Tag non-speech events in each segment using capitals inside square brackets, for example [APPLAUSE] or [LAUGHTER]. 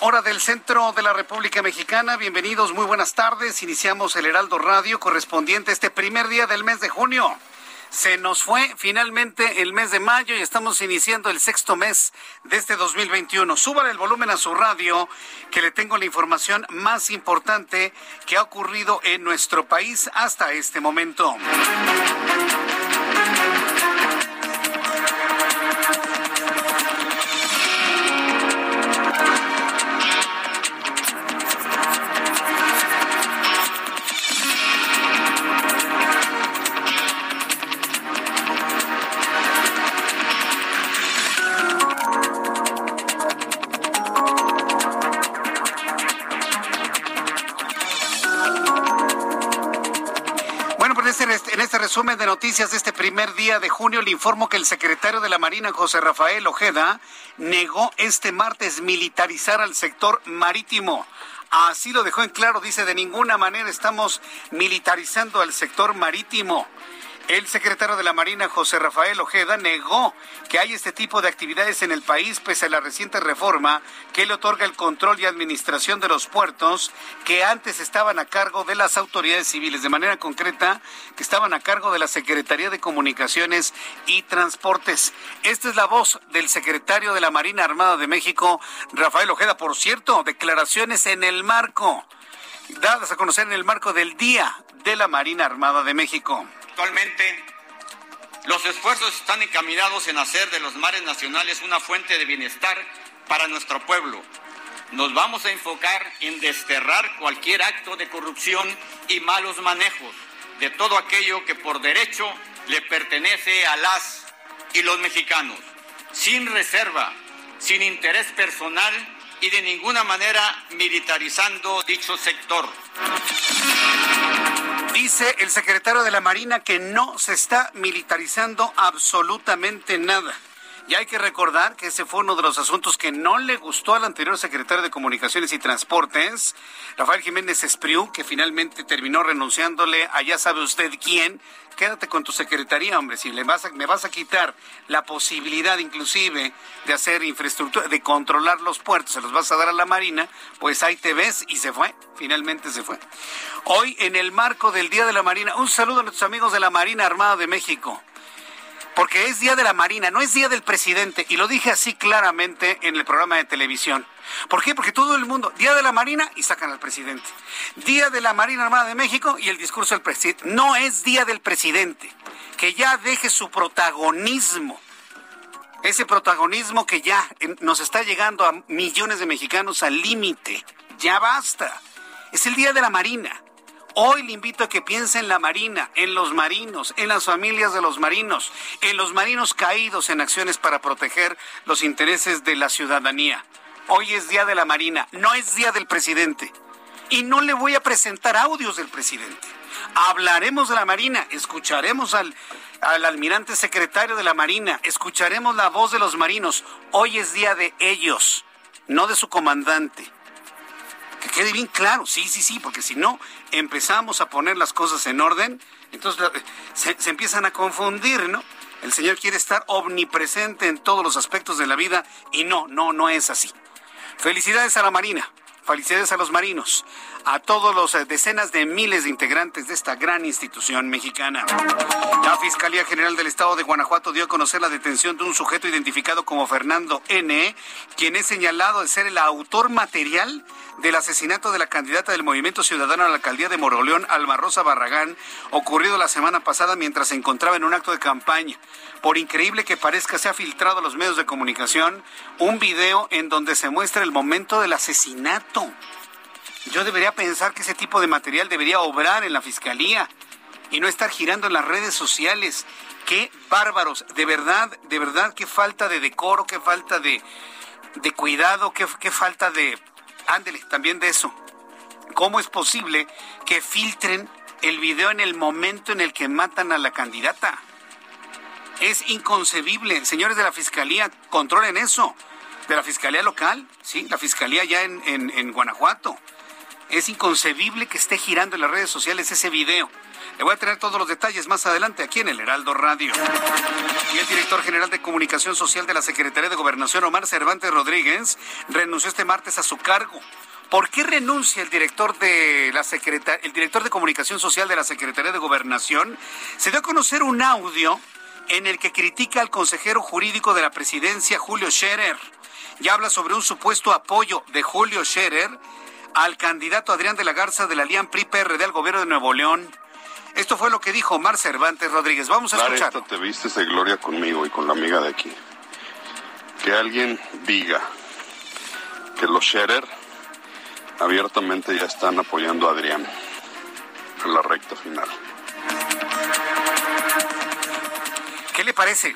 Hora del centro de la República Mexicana. Bienvenidos, muy buenas tardes. Iniciamos el Heraldo Radio correspondiente este primer día del mes de junio. Se nos fue finalmente el mes de mayo y estamos iniciando el sexto mes de este 2021. Súbale el volumen a su radio, que le tengo la información más importante que ha ocurrido en nuestro país hasta este momento. Noticias de este primer día de junio le informo que el secretario de la Marina, José Rafael Ojeda, negó este martes militarizar al sector marítimo. Así lo dejó en claro, dice, de ninguna manera estamos militarizando al sector marítimo. El secretario de la Marina, José Rafael Ojeda, negó que hay este tipo de actividades en el país pese a la reciente reforma que le otorga el control y administración de los puertos que antes estaban a cargo de las autoridades civiles, de manera concreta que estaban a cargo de la Secretaría de Comunicaciones y Transportes. Esta es la voz del secretario de la Marina Armada de México, Rafael Ojeda. Por cierto, declaraciones en el marco, dadas a conocer en el marco del Día de la Marina Armada de México. Actualmente, los esfuerzos están encaminados en hacer de los mares nacionales una fuente de bienestar para nuestro pueblo. Nos vamos a enfocar en desterrar cualquier acto de corrupción y malos manejos de todo aquello que por derecho le pertenece a las y los mexicanos, sin reserva, sin interés personal y de ninguna manera militarizando dicho sector. Dice el secretario de la Marina que no se está militarizando absolutamente nada. Y hay que recordar que ese fue uno de los asuntos que no le gustó al anterior secretario de Comunicaciones y Transportes, Rafael Jiménez Espriu, que finalmente terminó renunciándole a ya sabe usted quién. Quédate con tu secretaría, hombre. Si le vas a- me vas a quitar la posibilidad, inclusive, de hacer infraestructura, de controlar los puertos, se los vas a dar a la Marina, pues ahí te ves y se fue. Finalmente se fue. Hoy, en el marco del Día de la Marina, un saludo a nuestros amigos de la Marina Armada de México porque es Día de la Marina, no es Día del Presidente, y lo dije así claramente en el programa de televisión. ¿Por qué? Porque todo el mundo, Día de la Marina y sacan al presidente. Día de la Marina Armada de México y el discurso del presidente. No es Día del Presidente, que ya deje su protagonismo. Ese protagonismo que ya eh, nos está llegando a millones de mexicanos al límite. Ya basta. Es el Día de la Marina. Hoy le invito a que piense en la Marina, en los marinos, en las familias de los marinos, en los marinos caídos en acciones para proteger los intereses de la ciudadanía. Hoy es Día de la Marina, no es Día del Presidente. Y no le voy a presentar audios del presidente. Hablaremos de la Marina, escucharemos al, al almirante secretario de la Marina, escucharemos la voz de los marinos. Hoy es día de ellos, no de su comandante. Que quede bien claro, sí, sí, sí, porque si no empezamos a poner las cosas en orden, entonces se, empiezan a confundir, ¿no? El Señor quiere estar omnipresente en todos los aspectos de la vida y no, no, no es así. Felicidades a la Marina. Felicidades a los marinos, a todos los eh, decenas de miles de integrantes de esta gran institución mexicana. La Fiscalía General del Estado de Guanajuato dio a conocer la detención de un sujeto identificado como Fernando N., quien es señalado de ser el autor material del asesinato de la candidata del Movimiento Ciudadano a la alcaldía de Moroleón, Alma Rosa Barragán, ocurrido la semana pasada mientras se encontraba en un acto de campaña. Por increíble que parezca, se ha filtrado a los medios de comunicación un video en donde se muestra el momento del asesinato. Yo debería pensar que ese tipo de material debería obrar en la fiscalía y no estar girando en las redes sociales. Qué bárbaros, de verdad, de verdad, qué falta de decoro, qué falta de, de cuidado, qué, qué falta de... Ándele, también de eso. ¿Cómo es posible que filtren el video en el momento en el que matan a la candidata? Es inconcebible. Señores de la Fiscalía, controlen eso. De la Fiscalía local, sí, la Fiscalía ya en, en, Guanajuato. Es inconcebible que esté girando en las redes sociales ese video. Le voy a tener todos los detalles más adelante aquí en el Heraldo Radio. Y el director general de Comunicación Social de la Secretaría de Gobernación, Omar Cervantes Rodríguez, renunció este martes a su cargo. ¿Por qué renuncia el director de la el director de Comunicación Social de la Secretaría de Gobernación? Se dio a conocer un audio en el que critica al consejero jurídico de la presidencia, Julio Scherer, y habla sobre un supuesto apoyo de Julio Scherer al candidato Adrián de la Garza de la Alianza PRI-PRD al gobierno de Nuevo León. Esto fue lo que dijo Omar Cervantes Rodríguez. Vamos a escuchar. te viste de gloria conmigo y con la amiga de aquí. Que alguien diga que los Scherer abiertamente ya están apoyando a Adrián en la recta final. ¿Qué le parece?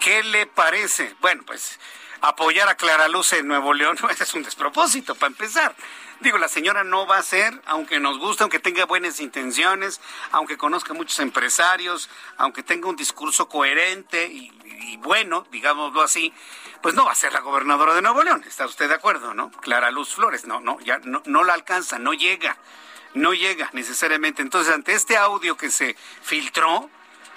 ¿Qué le parece? Bueno, pues apoyar a Clara Luz en Nuevo León [LAUGHS] es un despropósito, para empezar. Digo, la señora no va a ser, aunque nos guste, aunque tenga buenas intenciones, aunque conozca muchos empresarios, aunque tenga un discurso coherente y, bueno, digámoslo así, pues no va a ser la gobernadora de Nuevo León. ¿Está usted de acuerdo, no? Clara Luz Flores, no, no, ya no, no la alcanza, no llega, no llega necesariamente. Entonces, ante este audio que se filtró,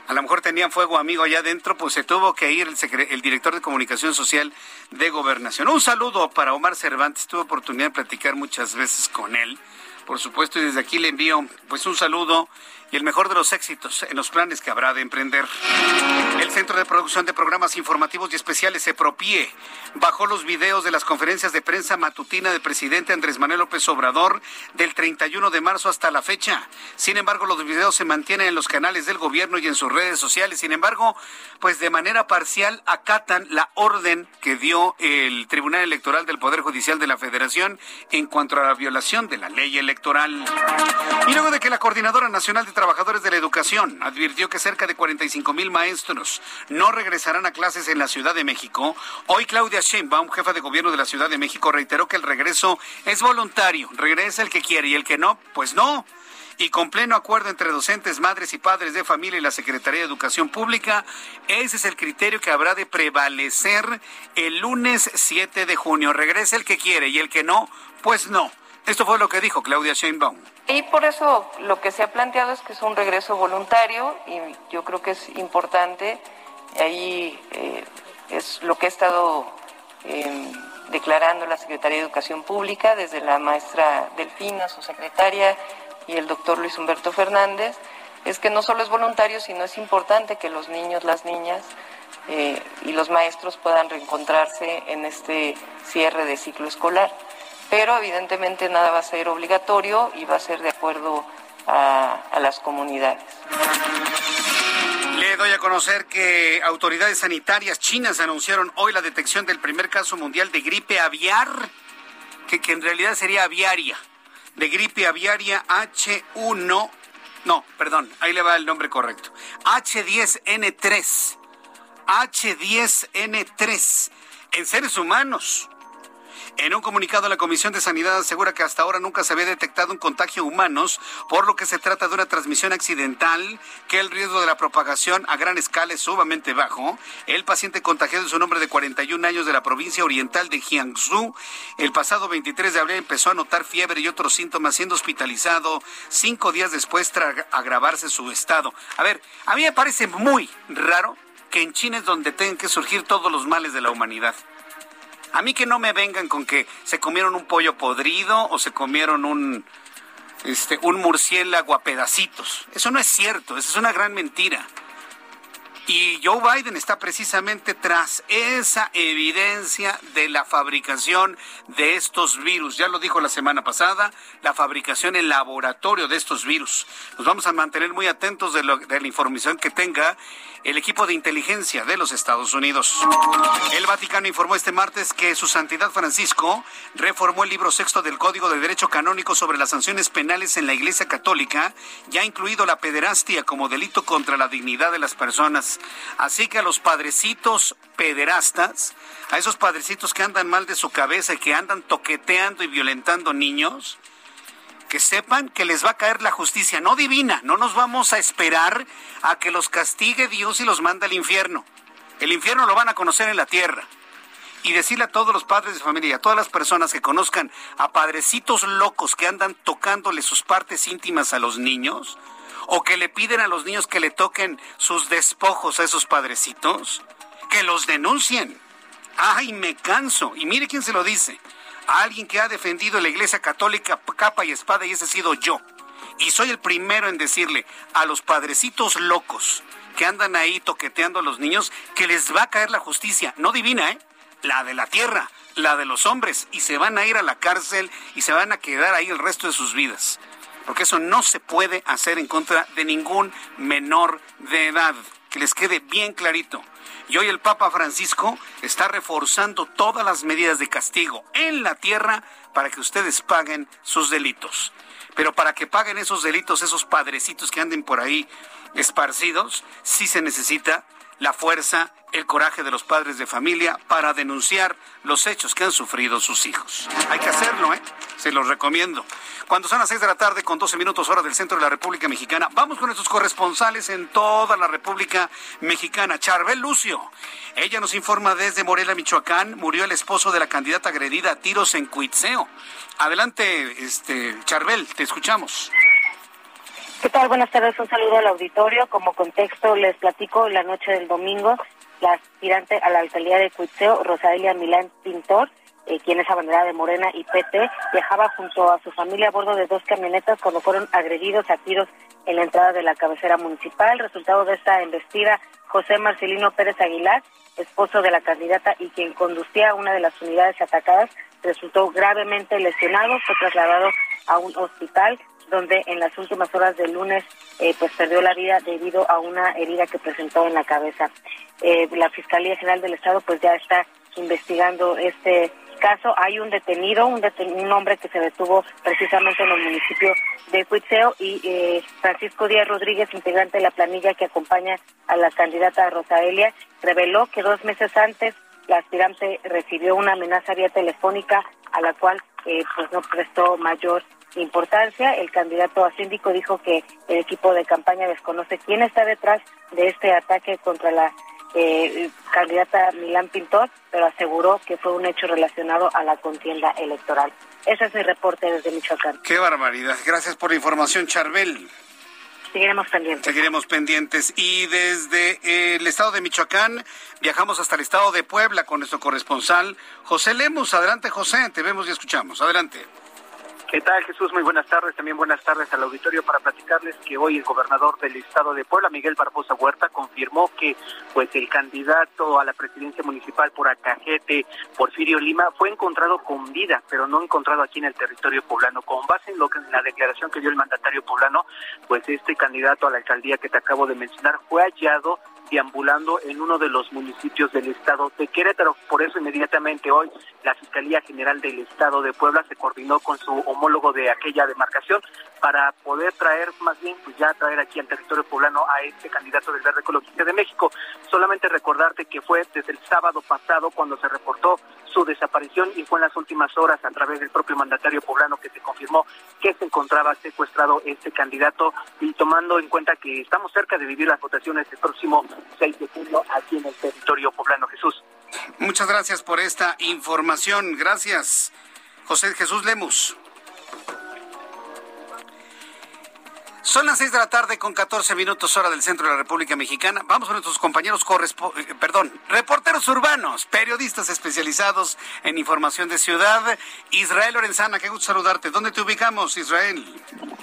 a lo mejor tenían fuego amigo allá adentro, pues se tuvo que ir el, director de comunicación social de gobernación. Un saludo para Omar Cervantes, tuve oportunidad de platicar muchas veces con él, por supuesto, y desde aquí le envío pues un saludo y el mejor de los éxitos en los planes que habrá de emprender. El Centro de Producción de Programas Informativos y Especiales, CEPROPIE, bajó los videos de las conferencias de prensa matutina del presidente Andrés Manuel López Obrador del 31 de marzo hasta la fecha. Sin embargo, los videos se mantienen en los canales del gobierno y en sus redes sociales. Sin embargo, pues de manera parcial acatan la orden que dio el Tribunal Electoral del Poder Judicial de la Federación en cuanto a la violación de la ley electoral. Y luego de que la Coordinadora Nacional de Trabajadores de la Educación advirtió que cerca de 45 mil maestros no regresarán a clases en la Ciudad de México. Hoy Claudia Sheinbaum, jefa de gobierno de la Ciudad de México, reiteró que el regreso es voluntario. Regresa el que quiere y el que no, pues no y con pleno acuerdo entre docentes, madres y padres de familia y la Secretaría de Educación Pública, ese es el criterio que habrá de prevalecer el lunes 7 de junio. Regresa el que quiere y el que no, pues no. Esto fue lo que dijo Claudia Sheinbaum. Y por eso lo que se ha planteado es que es un regreso voluntario y yo creo que es importante. Ahí eh, es lo que ha estado em, declarando la Secretaría de Educación Pública, desde la maestra Delfina, su secretaria, y el doctor Luis Humberto Fernández, es que no solo es voluntario, sino es importante que los niños, las niñas eh, y los maestros puedan reencontrarse en este cierre de ciclo escolar pero evidentemente nada va a ser obligatorio y va a ser de acuerdo a, las comunidades. Le doy a conocer que autoridades sanitarias chinas anunciaron hoy la detección del primer caso mundial de gripe aviar, que, que en realidad sería aviaria, de gripe aviaria H1, no, perdón, ahí le va el nombre correcto, H10N3, H10N3, en seres humanos. En un comunicado, la Comisión de Sanidad asegura que hasta ahora nunca se había detectado un contagio humanos, por lo que se trata de una transmisión accidental, que el riesgo de la propagación a gran escala es sumamente bajo. El paciente contagiado es un hombre de 41 años de la provincia oriental de Jiangsu. El pasado 23 de abril empezó a notar fiebre y otros síntomas, siendo hospitalizado cinco días después tras agravarse su estado. A ver, a mí me parece muy raro que en China es donde tengan que surgir todos los males de la humanidad. A mí que no me vengan con que se comieron un pollo podrido o se comieron un, este, un murciélago a pedacitos. Eso no es cierto, eso es una gran mentira. Y Joe Biden está precisamente tras esa evidencia de la fabricación de estos virus. Ya lo dijo la semana pasada, la fabricación en laboratorio de estos virus. Nos vamos a mantener muy atentos de, de la información que tenga el equipo de inteligencia de los Estados Unidos. El Vaticano informó este martes que su Santidad Francisco reformó el libro sexto del Código de Derecho Canónico sobre las sanciones penales en la Iglesia Católica, ya incluido la pederastia como delito contra la dignidad de las personas. Así que a los padrecitos pederastas, a esos padrecitos que andan mal de su cabeza y que andan toqueteando y violentando niños, que sepan que les va a caer la justicia, no divina, no nos vamos a esperar a que los castigue Dios y los mande al infierno. El infierno lo van a conocer en la tierra. Y decirle a todos los padres de familia, a todas las personas que conozcan a padrecitos locos que andan tocándole sus partes íntimas a los niños, o que le piden a los niños que le toquen sus despojos a esos padrecitos, que los denuncien. Ay, me canso. Y mire quién se lo dice alguien que ha defendido la Iglesia Católica capa y espada y ese he sido yo. Y soy el primero en decirle a los padrecitos locos que andan ahí toqueteando a los niños que les va a caer la justicia, no divina, ¿eh? La de la tierra, la de los hombres, y se van a ir a la cárcel y se van a quedar ahí el resto de sus vidas. Porque eso no se puede hacer en contra de ningún menor de edad. Que les quede bien clarito. Y hoy el Papa Francisco está reforzando todas las medidas de castigo en la tierra para que ustedes paguen sus delitos. Pero para que paguen esos delitos, esos padrecitos que anden por ahí esparcidos, sí se necesita la fuerza, el coraje de los padres de familia para denunciar los hechos que han sufrido sus hijos. Hay que hacerlo, ¿eh? Se los recomiendo. Cuando son las 6 de la tarde con 12 minutos hora del centro de la República Mexicana, vamos con nuestros corresponsales en toda la República Mexicana. Charbel Lucio, ella nos informa desde Morelia, Michoacán, murió el esposo de la candidata agredida a tiros en Cuitzeo. Adelante, este, Charbel, te escuchamos. ¿Qué tal? Buenas tardes, un saludo al auditorio. Como contexto, les platico la noche del domingo, la aspirante a la alcaldía de Cuitzeo, Rosalia Milán Pintor, eh, quien es abanderada de Morena y PT, viajaba junto a su familia a bordo de dos camionetas cuando fueron agredidos a tiros en la entrada de la cabecera municipal. Resultado de esta embestida, José Marcelino Pérez Aguilar, esposo de la candidata y quien conducía una de las unidades atacadas, resultó gravemente lesionado, fue trasladado a un hospital donde en las últimas horas del lunes eh, pues perdió la vida debido a una herida que presentó en la cabeza. Eh, la Fiscalía General del Estado pues ya está investigando este caso hay un detenido, un, un hombre que se detuvo precisamente en el municipio de Cuitzeo y eh, Francisco Díaz Rodríguez, integrante de la planilla que acompaña a la candidata Rosaelia, reveló que dos meses antes la aspirante recibió una amenaza vía telefónica a la cual eh, pues no prestó mayor importancia. El candidato a síndico dijo que el equipo de campaña desconoce quién está detrás de este ataque contra la eh, candidata Milán Pintor, pero aseguró que fue un hecho relacionado a la contienda electoral. Ese es mi reporte desde Michoacán. Qué barbaridad. Gracias por la información, Charbel. Seguiremos pendientes. Seguiremos pendientes. Y desde el estado de Michoacán viajamos hasta el estado de Puebla con nuestro corresponsal José Lemus. Adelante, José. Te vemos y escuchamos. Adelante. ¿Qué tal, Jesús? Muy buenas tardes. También buenas tardes al auditorio para platicarles que hoy el gobernador del estado de Puebla, Miguel Barbosa Huerta, confirmó que pues el candidato a la presidencia municipal por Acajete, Porfirio Lima, fue encontrado con vida, pero no encontrado aquí en el territorio poblano. Con base en lo que en la declaración que dio el mandatario poblano, pues este candidato a la alcaldía que te acabo de mencionar fue hallado deambulando en uno de los municipios del estado de Querétaro. Por eso inmediatamente hoy la Fiscalía General del Estado de Puebla se coordinó con su homólogo de aquella demarcación para poder traer, más bien, pues ya traer aquí al territorio poblano a este candidato del Verde Ecologista de México. Solamente recordarte que fue desde el sábado pasado cuando se reportó su desaparición y fue en las últimas horas a través del propio mandatario poblano que se confirmó que se encontraba secuestrado este candidato y tomando en cuenta que estamos cerca de vivir las votaciones el próximo 6 de junio aquí en el territorio poblano Jesús. Muchas gracias por esta información. Gracias, José Jesús Lemus. Son las seis de la tarde con 14 minutos hora del centro de la República Mexicana. Vamos con nuestros compañeros eh, perdón, reporteros urbanos, periodistas especializados en información de ciudad. Israel Lorenzana, qué gusto saludarte. ¿Dónde te ubicamos, Israel?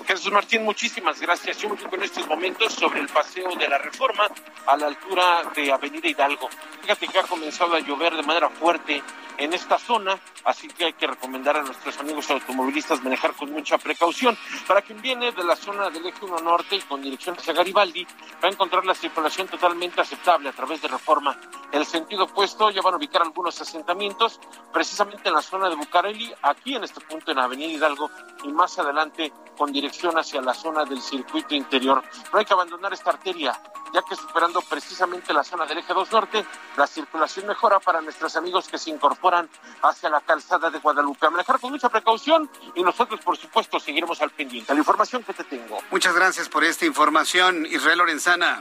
Jesús Martín, muchísimas gracias. Yo me en estos momentos sobre el paseo de la Reforma a la altura de Avenida Hidalgo. Fíjate que ha comenzado a llover de manera fuerte en esta zona, así que hay que recomendar a nuestros amigos automovilistas manejar con mucha precaución. Para quien viene de la zona del eje 1 norte y con dirección hacia Garibaldi, va a encontrar la circulación totalmente aceptable a través de reforma. En el sentido opuesto ya van a ubicar algunos asentamientos, precisamente en la zona de Bucareli, aquí en este punto en Avenida Hidalgo y más adelante con dirección hacia la zona del circuito interior. No hay que abandonar esta arteria, ya que superando precisamente la zona del eje 2 norte, la circulación mejora para nuestros amigos que se incorporan hacia la calzada de Guadalupe. A manejar con mucha precaución y nosotros, por supuesto, seguiremos al pendiente. La información que te tengo. Muchas gracias por esta información, Israel Lorenzana.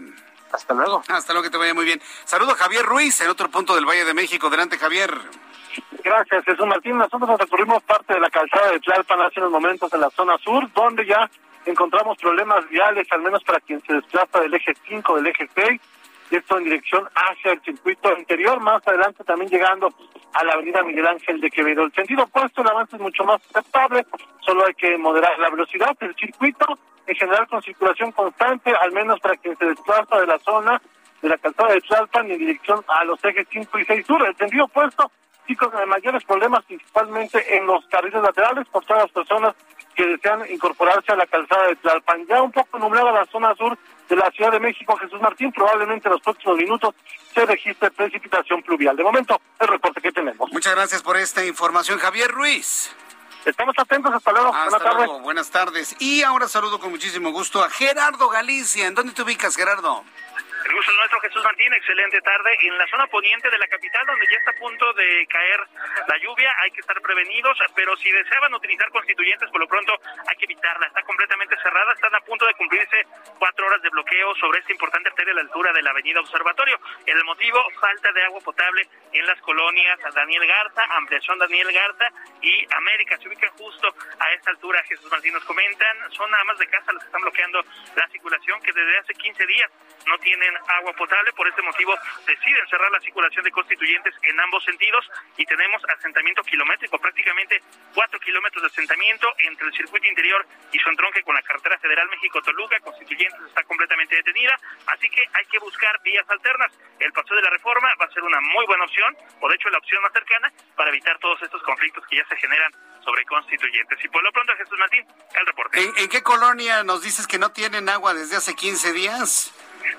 Hasta luego. Hasta luego, que te vaya muy bien. Saludo a Javier Ruiz en otro punto del Valle de México. Adelante, Javier. Gracias, Jesús Martín. Nosotros nos recorrimos parte de la calzada de Tlalpan hace unos momentos en la zona sur, donde ya encontramos problemas viales, al menos para quien se desplaza del eje 5, del eje 6, y esto en dirección hacia el circuito interior, más adelante también llegando a la avenida Miguel Ángel de Quevedo. El sentido opuesto, el avance es mucho más aceptable, solo hay que moderar la velocidad del circuito, en general con circulación constante, al menos para quien se desplaza de la zona de la calzada de Tlalpan en dirección a los ejes 5 y 6 sur. El sentido opuesto, sí con mayores problemas principalmente en los carriles laterales por todas las personas que desean incorporarse a la calzada de Tlalpan. Ya un poco nublada la zona sur de la Ciudad de México, Jesús Martín, probablemente en los próximos minutos se registre precipitación pluvial. De momento, el reporte que tenemos. Muchas gracias por esta información, Javier Ruiz. Estamos atentos, hasta luego. Hasta Buenas luego, buenas tardes. Y ahora saludo con muchísimo gusto a Gerardo Galicia. ¿En dónde te ubicas, Gerardo? El gusto es nuestro, Jesús Martín. Excelente tarde. En la zona poniente de la capital, donde ya está a punto de caer la lluvia, hay que estar prevenidos, pero si deseaban utilizar constituyentes, por lo pronto hay que evitarla. Está completamente cerrada. Están a punto de cumplirse cuatro horas de bloqueo sobre esta importante arteria a la altura de la avenida Observatorio. El motivo, falta de agua potable en las colonias Daniel Garza, ampliación Daniel Garza y América. Se ubican justo a esta altura, Jesús Martín nos comentan. Son amas de casa las que están bloqueando la circulación que desde hace 15 días no tienen agua potable. Por este motivo deciden cerrar la circulación de constituyentes en ambos sentidos y tenemos asentamiento kilométrico, prácticamente cuatro kilómetros de asentamiento entre el circuito interior y su entronque con la carretera federal México-Toluca. Constituyentes está completamente detenida, así que hay que buscar vías alternas. El paseo de la reforma va a ser una muy buena opción, o de hecho la opción más cercana, para evitar todos estos conflictos que ya se generan sobre constituyentes. Y por lo pronto, Jesús Martín, el reporte. ¿En, en qué colonia nos dices que no tienen agua desde hace 15 días?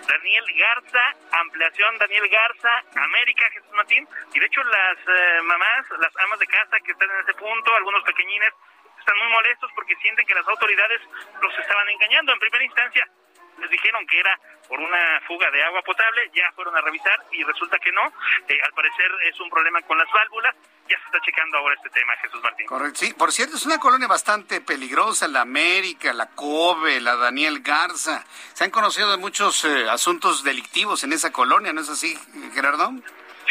Daniel Garza, ampliación Daniel Garza, América Jesús Martín, y de hecho las eh, mamás, las amas de casa que están en ese punto, algunos pequeñines, están muy molestos porque sienten que las autoridades los estaban engañando. En primera instancia les dijeron que era por una fuga de agua potable, ya fueron a revisar y resulta que no. Eh, al parecer es un problema con las válvulas. Ya se está checando ahora este tema, Jesús Martín. Correcto, sí. Por cierto, es una colonia bastante peligrosa, la América, la Kobe, la Daniel Garza. Se han conocido de muchos eh, asuntos delictivos en esa colonia, ¿no es así, Gerardo?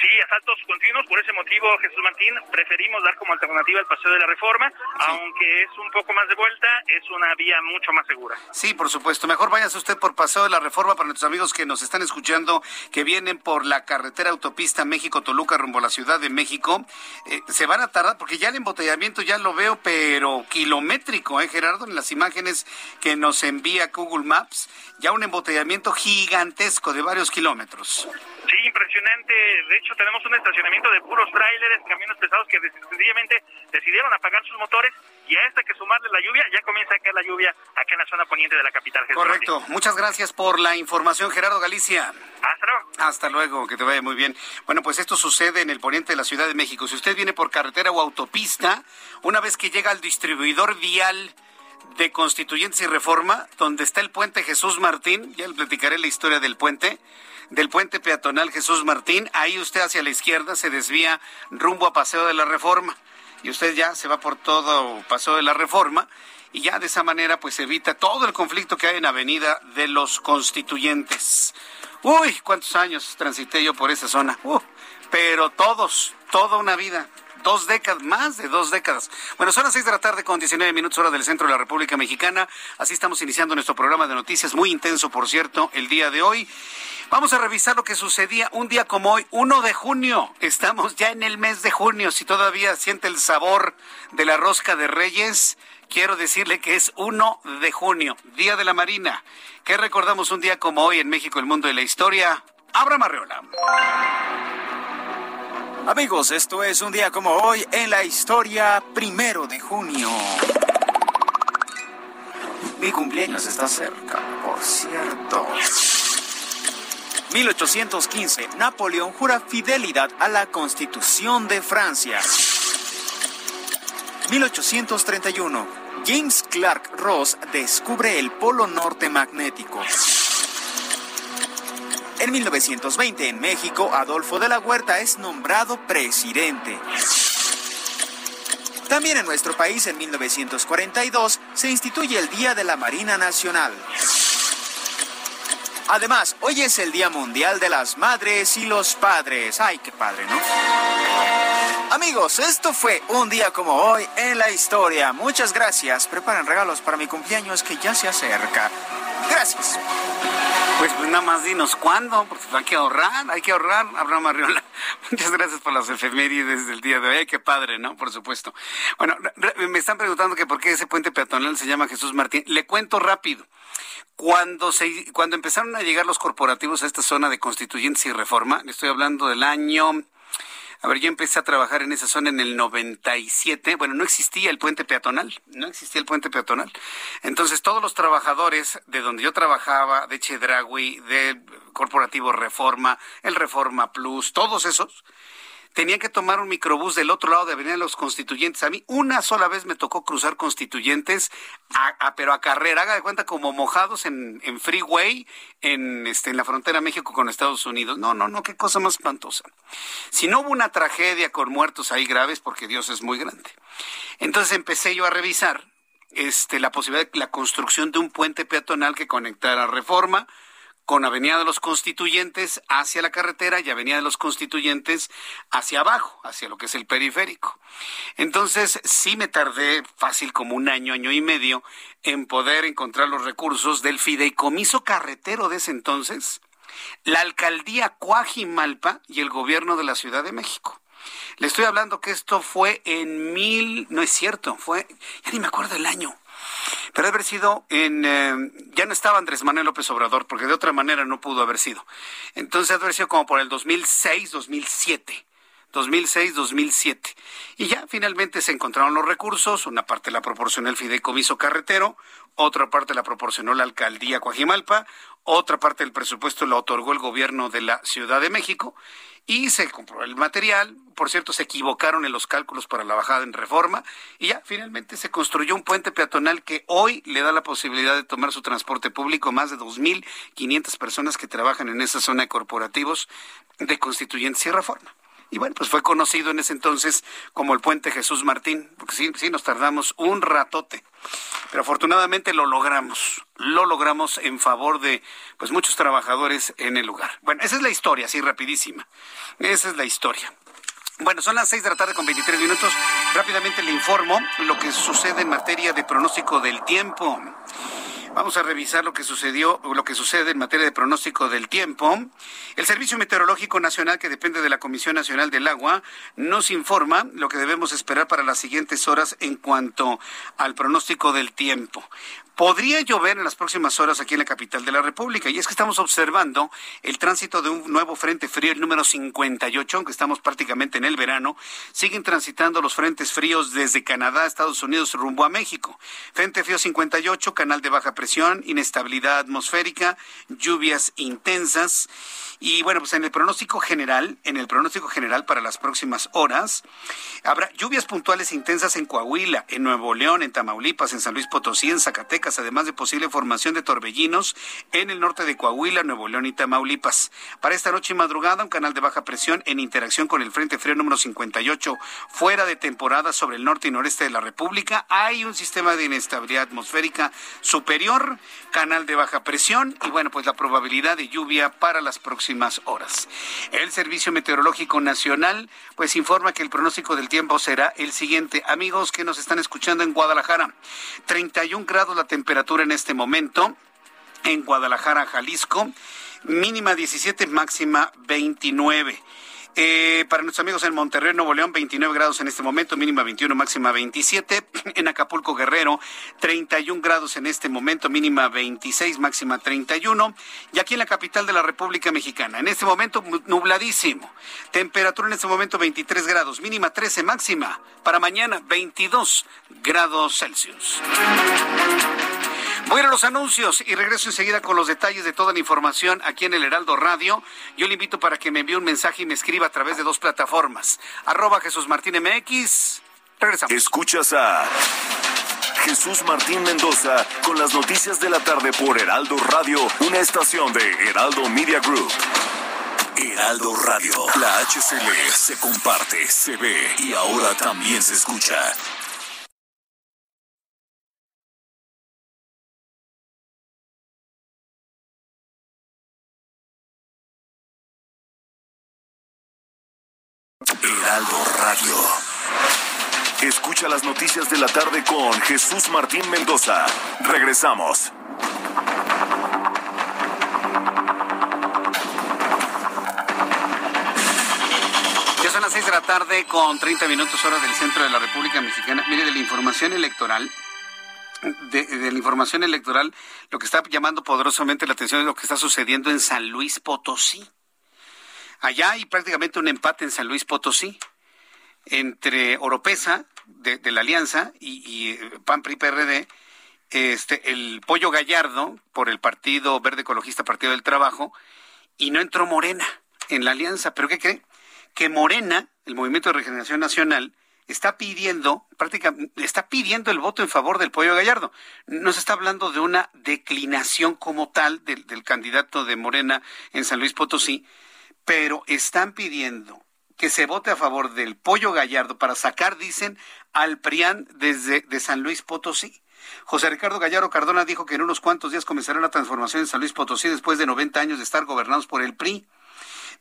Sí, asaltos continuos. Por ese motivo, Jesús Martín, preferimos dar como alternativa el paseo de la reforma, aunque es un poco más de vuelta, es una vía mucho más segura. Sí, por supuesto. Mejor váyase usted por paseo de la reforma para nuestros amigos que nos están escuchando, que vienen por la carretera autopista México-Toluca rumbo a la Ciudad de México. Eh, se van a tardar, porque ya el embotellamiento ya lo veo, pero kilométrico, ¿eh, Gerardo? En las imágenes que nos envía Google Maps, ya un embotellamiento gigantesco de varios kilómetros. Sí, impresionante. De hecho, tenemos un estacionamiento de puros tráileres, camiones pesados que sencillamente decidieron apagar sus motores y a esta que sumarle la lluvia, ya comienza a caer la lluvia acá en la zona poniente de la capital. Correcto. Muchas gracias por la información, Gerardo Galicia. Hasta luego. Hasta luego, que te vaya muy bien. Bueno, pues esto sucede en el poniente de la Ciudad de México. Si usted viene por carretera o autopista, una vez que llega al distribuidor vial de Constituyentes y Reforma, donde está el puente Jesús Martín, ya le platicaré la historia del puente, del puente peatonal Jesús Martín, ahí usted hacia la izquierda se desvía rumbo a Paseo de la Reforma y usted ya se va por todo Paseo de la Reforma y ya de esa manera pues evita todo el conflicto que hay en Avenida de los Constituyentes. Uy, cuántos años transité yo por esa zona. Uh, pero todos, toda una vida dos décadas, más de dos décadas. Bueno, son las seis de la tarde con 19 minutos hora del centro de la República Mexicana. Así estamos iniciando nuestro programa de noticias, muy intenso, por cierto, el día de hoy. Vamos a revisar lo que sucedía un día como hoy, 1 de junio. Estamos ya en el mes de junio. Si todavía siente el sabor de la rosca de Reyes, quiero decirle que es 1 de junio, Día de la Marina. ¿Qué recordamos un día como hoy en México, el mundo de la historia? Abra Marreola. Amigos, esto es un día como hoy en la historia, primero de junio. Mi cumpleaños está cerca, por cierto. 1815, Napoleón jura fidelidad a la Constitución de Francia. 1831, James Clark Ross descubre el polo norte magnético. En 1920, en México, Adolfo de la Huerta es nombrado presidente. También en nuestro país, en 1942, se instituye el Día de la Marina Nacional. Además, hoy es el Día Mundial de las Madres y los Padres. Ay, qué padre, ¿no? Amigos, esto fue un día como hoy en la historia. Muchas gracias. Preparen regalos para mi cumpleaños que ya se acerca. Gracias. Pues, pues nada más dinos cuándo, porque hay que ahorrar, hay que ahorrar, Abraham Arriola. [LAUGHS] Muchas gracias por las efemérides del día de hoy. qué padre, ¿no? Por supuesto. Bueno, me están preguntando que por qué ese puente peatonal se llama Jesús Martín. Le cuento rápido. Cuando, se, cuando empezaron a llegar los corporativos a esta zona de constituyentes y reforma, le estoy hablando del año a ver, yo empecé a trabajar en esa zona en el 97. Bueno, no existía el puente peatonal, no existía el puente peatonal. Entonces, todos los trabajadores de donde yo trabajaba, de Chedragui, de Corporativo Reforma, el Reforma Plus, todos esos, tenía que tomar un microbús del otro lado de Avenida de los Constituyentes. A mí una sola vez me tocó cruzar Constituyentes, a, pero a carrera, haga de cuenta como mojados en, en freeway en, este, en la frontera México con Estados Unidos. No, no, no, qué cosa más espantosa. Si no hubo una tragedia con muertos ahí graves, porque Dios es muy grande. Entonces empecé yo a revisar este, la posibilidad de la construcción de un puente peatonal que conectara Reforma, con Avenida de los Constituyentes hacia la carretera y Avenida de los Constituyentes hacia abajo, hacia lo que es el periférico. Entonces, sí me tardé fácil como un año, año y medio en poder encontrar los recursos del fideicomiso carretero de ese entonces, la alcaldía Cuajimalpa y el gobierno de la Ciudad de México. Le estoy hablando que esto fue en mil, no es cierto, fue, ya ni me acuerdo el año, pero haber sido en, eh, ya no estaba Andrés Manuel López Obrador, porque de otra manera no pudo haber sido. Entonces haber sido como por el 2006, 2007. 2006-2007. Y ya finalmente se encontraron los recursos, una parte la proporcionó el Fideicomiso Carretero, otra parte la proporcionó la Alcaldía Coajimalpa, otra parte del presupuesto la otorgó el gobierno de la Ciudad de México y se compró el material. Por cierto, se equivocaron en los cálculos para la bajada en reforma y ya finalmente se construyó un puente peatonal que hoy le da la posibilidad de tomar su transporte público más de 2.500 personas que trabajan en esa zona de corporativos de constituyentes y reforma. Y bueno, pues fue conocido en ese entonces como el puente Jesús Martín, porque sí, sí nos tardamos un ratote. Pero afortunadamente lo logramos, lo logramos en favor de pues muchos trabajadores en el lugar. Bueno, esa es la historia, así rapidísima. Esa es la historia. Bueno, son las seis de la tarde con 23 minutos. Rápidamente le informo lo que sucede en materia de pronóstico del tiempo. Vamos a revisar lo que sucedió, lo que sucede en materia de pronóstico del tiempo. El Servicio Meteorológico Nacional, que depende de la Comisión Nacional del Agua, nos informa lo que debemos esperar para las siguientes horas en cuanto al pronóstico del tiempo. Podría llover en las próximas horas aquí en la capital de la República. Y es que estamos observando el tránsito de un nuevo frente frío, el número 58, aunque estamos prácticamente en el verano, siguen transitando los frentes fríos desde Canadá, Estados Unidos, rumbo a México. Frente frío 58, canal de baja presión, inestabilidad atmosférica, lluvias intensas Y bueno, pues en el pronóstico general, en el pronóstico general para las próximas horas, habrá lluvias puntuales intensas en Coahuila, en Nuevo León, en Tamaulipas, en San Luis Potosí, en Zacatecas, además de posible formación de torbellinos en el norte de Coahuila, Nuevo León y Tamaulipas. Para esta noche y madrugada, un canal de baja presión en interacción con el Frente Frío número 58, fuera de temporada sobre el norte y noreste de la República. Hay un sistema de inestabilidad atmosférica superior, canal de baja presión y bueno, pues la probabilidad de lluvia para las próximas horas. El Servicio Meteorológico Nacional pues informa que el pronóstico del tiempo será el siguiente. Amigos que nos están escuchando en Guadalajara, 31 grados la temperatura en este momento en Guadalajara, Jalisco, mínima 17, máxima 29. Eh, para nuestros amigos en Monterrey, Nuevo León, 29 grados en este momento, mínima 21, máxima 27. [CLEARS THROAT] En Acapulco, Guerrero, 31 grados en este momento, mínima 26, máxima 31. Y aquí en la capital de la República Mexicana, en este momento nubladísimo. Temperatura en este momento 23 grados, mínima 13, máxima. Para mañana 22 grados Celsius. Voy a los anuncios y regreso enseguida con los detalles de toda la información aquí en el Heraldo Radio. Yo le invito para que me envíe un mensaje y me escriba a través de dos plataformas. Arroba Jesús Martín MX. Regresamos. Escuchas a Jesús Martín Mendoza con las noticias de la tarde por Heraldo Radio, una estación de Heraldo Media Group. Heraldo Radio, la HCL se comparte, se ve y ahora también se escucha. Con Jesús Martín Mendoza. Regresamos. Ya son las seis de la tarde con 30 minutos hora del centro de la República Mexicana. Mire, de la información electoral, de, de, la información electoral, lo que está llamando poderosamente la atención es lo que está sucediendo en San Luis Potosí. Allá hay prácticamente un empate en San Luis Potosí entre Oropesa de, la Alianza y, y eh, PAN PRI PRD, este, el Pollo Gallardo por el Partido Verde Ecologista Partido del Trabajo y no entró Morena en la alianza. ¿Pero qué cree? Que Morena, el Movimiento de Regeneración Nacional, está pidiendo, prácticamente, está pidiendo el voto en favor del Pollo Gallardo. No se está hablando de una declinación como tal del, del candidato de Morena en San Luis Potosí, pero están pidiendo que se vote a favor del Pollo Gallardo para sacar, dicen, al PRIAN desde de San Luis Potosí. José Ricardo Gallardo Cardona dijo que en unos cuantos días comenzará la transformación en San Luis Potosí después de 90 años de estar gobernados por el PRI.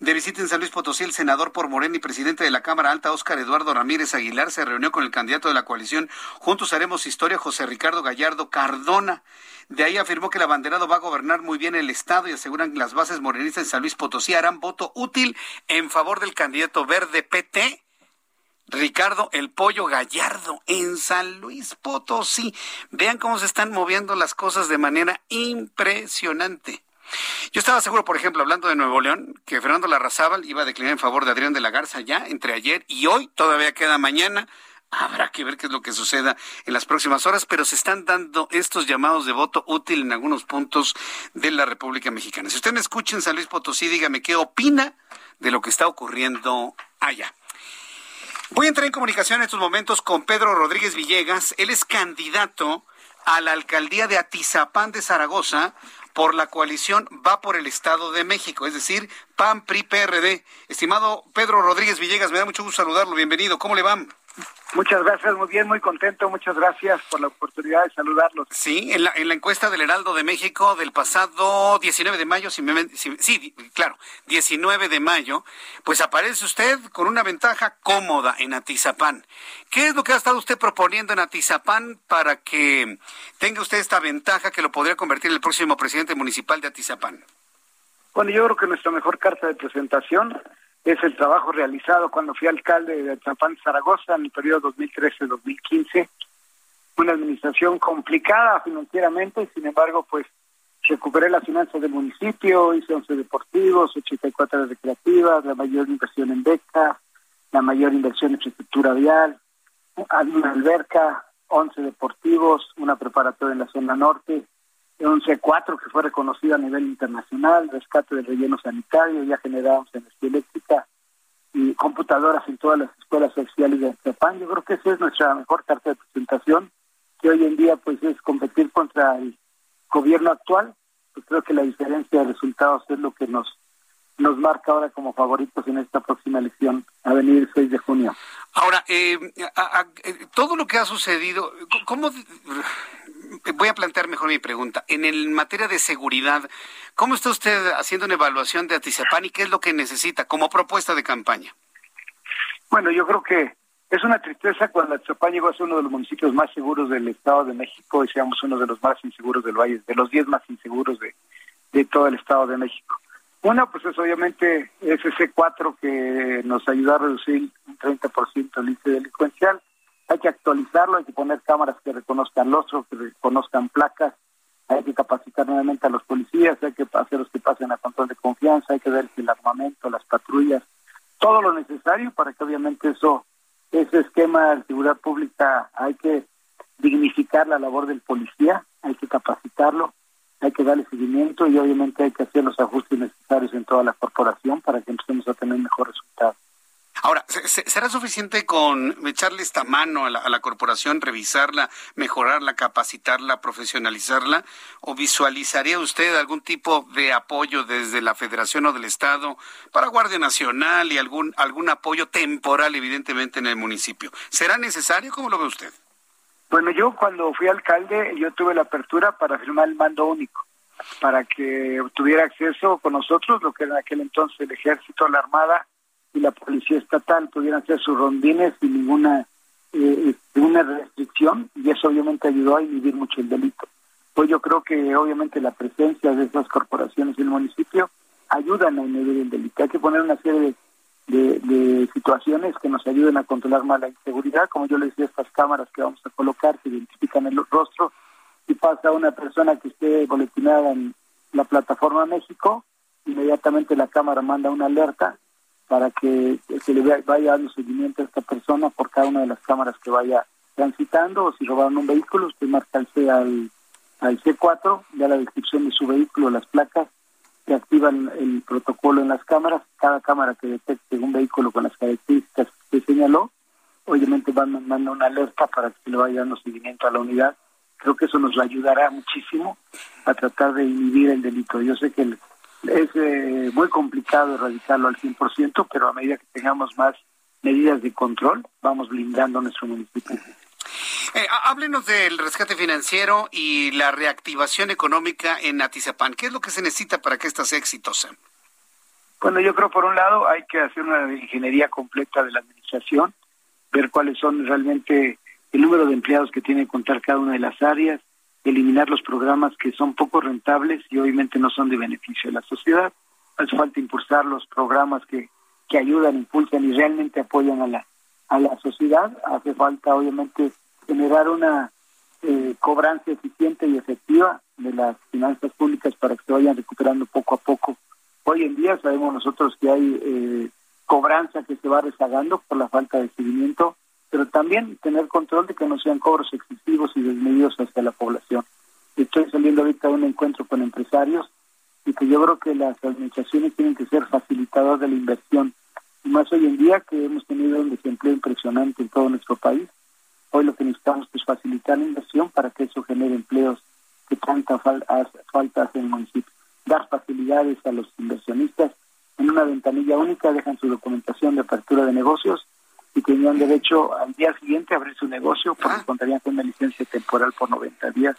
De visita en San Luis Potosí, el senador por Morena y presidente de la Cámara Alta, Óscar Eduardo Ramírez Aguilar, se reunió con el candidato de la coalición Juntos Haremos Historia, José Ricardo Gallardo Cardona. De ahí afirmó que el abanderado va a gobernar muy bien el Estado y aseguran que las bases morenistas en San Luis Potosí harán voto útil en favor del candidato verde PT. Ricardo El Pollo Gallardo en San Luis Potosí. Vean cómo se están moviendo las cosas de manera impresionante. Yo estaba seguro, por ejemplo, hablando de Nuevo León, que Fernando Larrazábal iba a declinar en favor de Adrián de la Garza ya entre ayer y hoy, todavía queda mañana. Habrá que ver qué es lo que suceda en las próximas horas, pero se están dando estos llamados de voto útil en algunos puntos de la República Mexicana. Si usted me escucha en San Luis Potosí, dígame qué opina de lo que está ocurriendo allá. Voy a entrar en comunicación en estos momentos con Pedro Rodríguez Villegas. Él es candidato a la alcaldía de Atizapán de Zaragoza por la coalición Va por el Estado de México, es decir, PAN, PRI, PRD. Estimado Pedro Rodríguez Villegas, me da mucho gusto saludarlo. Bienvenido. ¿Cómo le va? Muchas gracias, muy bien, muy contento. Muchas gracias por la oportunidad de saludarlos. Sí, en la, en la encuesta del Heraldo de México del pasado 19 de mayo, si me, si, sí, claro, 19 de mayo, pues aparece usted con una ventaja cómoda en Atizapán. ¿Qué es lo que ha estado usted proponiendo en Atizapán para que tenga usted esta ventaja que lo podría convertir en el próximo presidente municipal de Atizapán? Bueno, yo creo que nuestra mejor carta de presentación es el trabajo realizado cuando fui alcalde de Atizapán, Zaragoza, en el periodo 2013-2015. Una administración complicada financieramente, sin embargo, pues recuperé las finanzas del municipio, hice 11 deportivos, 84 recreativas, la mayor inversión en becas, la mayor inversión en infraestructura vial, una alberca, 11 deportivos, una preparatoria en la zona norte, un C4 que fue reconocido a nivel internacional, rescate del relleno sanitario, ya generamos energía eléctrica y computadoras en todas las escuelas sociales de Japan. Yo creo que esa es nuestra mejor carta de presentación, que hoy en día pues es competir contra el gobierno actual. Pues creo que la diferencia de resultados es lo que nos nos marca ahora como favoritos en esta próxima elección a venir el 6 de junio. Ahora, eh, eh, todo lo que ha sucedido, ¿cómo voy a plantear mejor mi pregunta. En el materia de seguridad, ¿cómo está usted haciendo una evaluación de Atizapán y qué es lo que necesita como propuesta de campaña? Bueno, yo creo que es una tristeza cuando Atizapán llegó a ser uno de los municipios más seguros del Estado de México y seamos uno de los más inseguros del Valle, de los 10 más inseguros de, de todo el Estado de México. Una, pues es obviamente ese C4 que nos ayuda a reducir un 30% el índice delincuencial hay que actualizarlo, hay que poner cámaras que reconozcan rostros, que reconozcan placas, hay que capacitar nuevamente a los policías, hay que hacer los que pasen a control de confianza, hay que ver el armamento, las patrullas, todo lo necesario para que obviamente eso, ese esquema de seguridad pública hay que dignificar la labor del policía, hay que capacitarlo, hay que darle seguimiento y obviamente hay que hacer los ajustes necesarios en toda la corporación para que empecemos a tener mejor resultado. Ahora, ¿será suficiente con echarle esta mano a la, corporación, revisarla, mejorarla, capacitarla, profesionalizarla? ¿O visualizaría usted algún tipo de apoyo desde la Federación o del Estado para Guardia Nacional y algún, algún apoyo temporal, evidentemente, en el municipio? ¿Será necesario? ¿Cómo lo ve usted? Bueno, yo cuando fui alcalde, yo tuve la apertura para firmar el mando único, para que tuviera acceso con nosotros, lo que era en aquel entonces el ejército, la armada, y la policía estatal pudieran hacer sus rondines sin ninguna eh, ninguna restricción y eso obviamente ayudó a inhibir mucho el delito. Pues yo creo que obviamente la presencia de esas corporaciones en el municipio ayudan a inhibir el delito. Hay que poner una serie de, de, situaciones que nos ayuden a controlar más la inseguridad, como yo le decía, estas cámaras que vamos a colocar que identifican el rostro, y pasa una persona que esté boletinada en la plataforma México, inmediatamente la cámara manda una alerta para que se le vaya dando seguimiento a esta persona por cada una de las cámaras que vaya transitando o si robaron un vehículo, usted marca al, C, al, C4, ya la descripción de su vehículo, las placas, que activan el protocolo en las cámaras, cada cámara que detecte un vehículo con las características que señaló, obviamente van mandando una alerta para que se le vaya dando seguimiento a la unidad. Creo que eso nos ayudará muchísimo a tratar de inhibir el delito. Yo sé que el, es eh, muy complicado erradicarlo al 100%, pero a medida que tengamos más medidas de control, vamos blindando nuestro municipio. Eh, háblenos del rescate financiero y la reactivación económica en Atizapán. ¿Qué es lo que se necesita para que esto sea exitosa? Bueno, yo creo por un lado hay que hacer una ingeniería completa de la administración, ver cuáles son realmente el número de empleados que tiene que contar cada una de las áreas, eliminar los programas que son poco rentables y obviamente no son de beneficio de la sociedad. Hace falta impulsar los programas que, que ayudan, impulsan y realmente apoyan a la, a la sociedad. Hace falta obviamente generar una eh, cobranza eficiente y efectiva de las finanzas públicas para que se vayan recuperando poco a poco. Hoy en día sabemos nosotros que hay eh, cobranza que se va rezagando por la falta de seguimiento pero también tener control de que no sean cobros excesivos y desmedidos hacia la población. Estoy saliendo ahorita a un encuentro con empresarios y que yo creo que las administraciones tienen que ser facilitadoras de la inversión. Y más hoy en día que hemos tenido un desempleo impresionante en todo nuestro país, hoy lo que necesitamos es facilitar la inversión para que eso genere empleos que tanta falta hace en el municipio. Dar facilidades a los inversionistas en una ventanilla única, dejan su documentación de apertura de negocios y tenían derecho al día siguiente a abrir su negocio porque ah. contarían con una licencia temporal por 90 días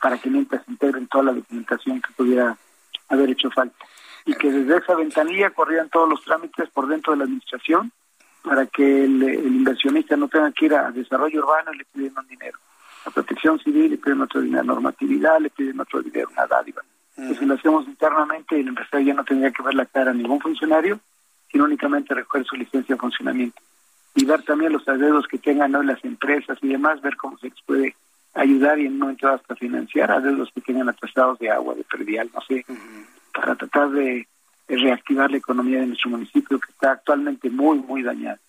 para que mientras integren toda la documentación que pudiera haber hecho falta. Y que desde esa ventanilla corrían todos los trámites por dentro de la administración para que el, inversionista no tenga que ir a desarrollo urbano y le piden un dinero. A protección civil le piden otro dinero, normatividad le piden otro dinero, una dádiva. si lo hacemos internamente, el empresario ya no tendría que ver la cara a ningún funcionario, sino únicamente recoger su licencia de funcionamiento y ver también los adeudos que tengan las empresas y demás, ver cómo se les puede ayudar y en un momento hasta financiar adeudos que tengan atrasados de agua, de perdial, no sé, para tratar de, reactivar la economía de nuestro municipio que está actualmente muy, muy dañada.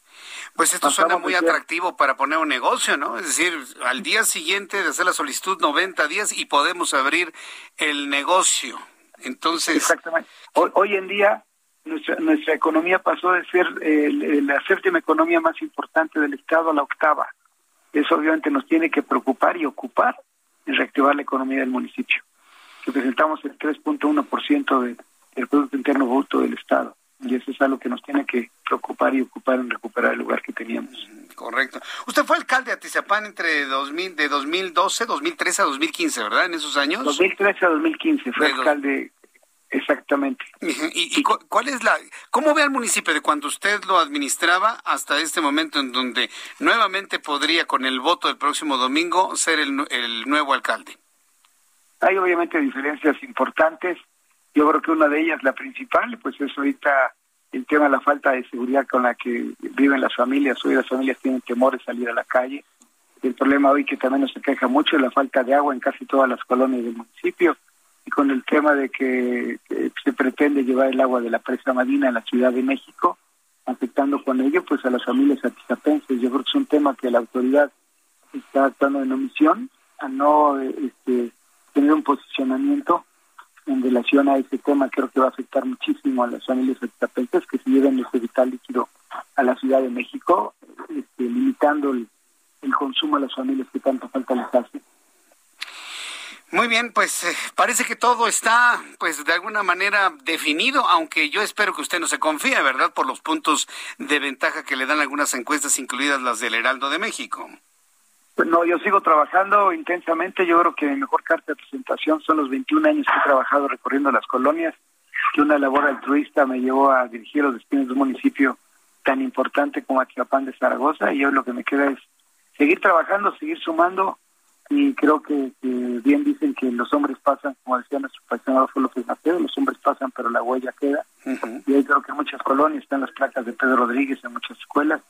Pues esto suena muy atractivo para poner un negocio, ¿no? Es decir, al día siguiente de hacer la solicitud, 90 días y podemos abrir el negocio. Entonces. Exactamente. Hoy, en día, nuestra, nuestra economía pasó de ser la séptima economía más importante del Estado a la octava. Eso obviamente nos tiene que preocupar y ocupar en reactivar la economía del municipio. Representamos el 3.1% de, del Producto Interno Bruto del Estado. Y eso es algo que nos tiene que preocupar y ocupar en recuperar el lugar que teníamos. Correcto. Usted fue alcalde de Atizapán entre 2000, de 2012, 2013 a 2015, ¿verdad? En esos años. 2013 a 2015 fue alcalde Exactamente. ¿Y, cuál es la, cómo ve al municipio de cuando usted lo administraba hasta este momento en donde nuevamente podría, con el voto del próximo domingo, ser el, el nuevo alcalde? Hay obviamente diferencias importantes. Yo creo que una de ellas, la principal, pues es ahorita el tema de la falta de seguridad con la que viven las familias. Hoy las familias tienen temor de salir a la calle. El problema hoy que también nos queja mucho es la falta de agua en casi todas las colonias del municipio con el tema de que, se pretende llevar el agua de la presa marina a la Ciudad de México, afectando con ello pues a las familias atizapenses. Yo creo que es un tema que la autoridad está actuando en omisión a no este, tener un posicionamiento en relación a ese tema. Creo que va a afectar muchísimo a las familias atizapenses que se lleven ese vital líquido a la Ciudad de México, este, limitando el, el consumo a las familias que tanta falta les hace. Muy bien, pues eh, parece que todo está, pues de alguna manera definido, aunque yo espero que usted no se confíe, ¿verdad? Por los puntos de ventaja que le dan algunas encuestas, incluidas las del Heraldo de México. No, yo sigo trabajando intensamente. Yo creo que mi mejor carta de presentación son los 21 años que he trabajado recorriendo las colonias, que una labor altruista me llevó a dirigir los destinos de un municipio tan importante como Aquiapán de Zaragoza. Y hoy lo que me queda es seguir trabajando, seguir sumando y creo que, bien dicen que los hombres pasan, como decía nuestro paisano López Mateo, los hombres pasan pero la huella queda. Y ahí creo que en muchas colonias están las placas de Pedro Rodríguez, en muchas escuelas,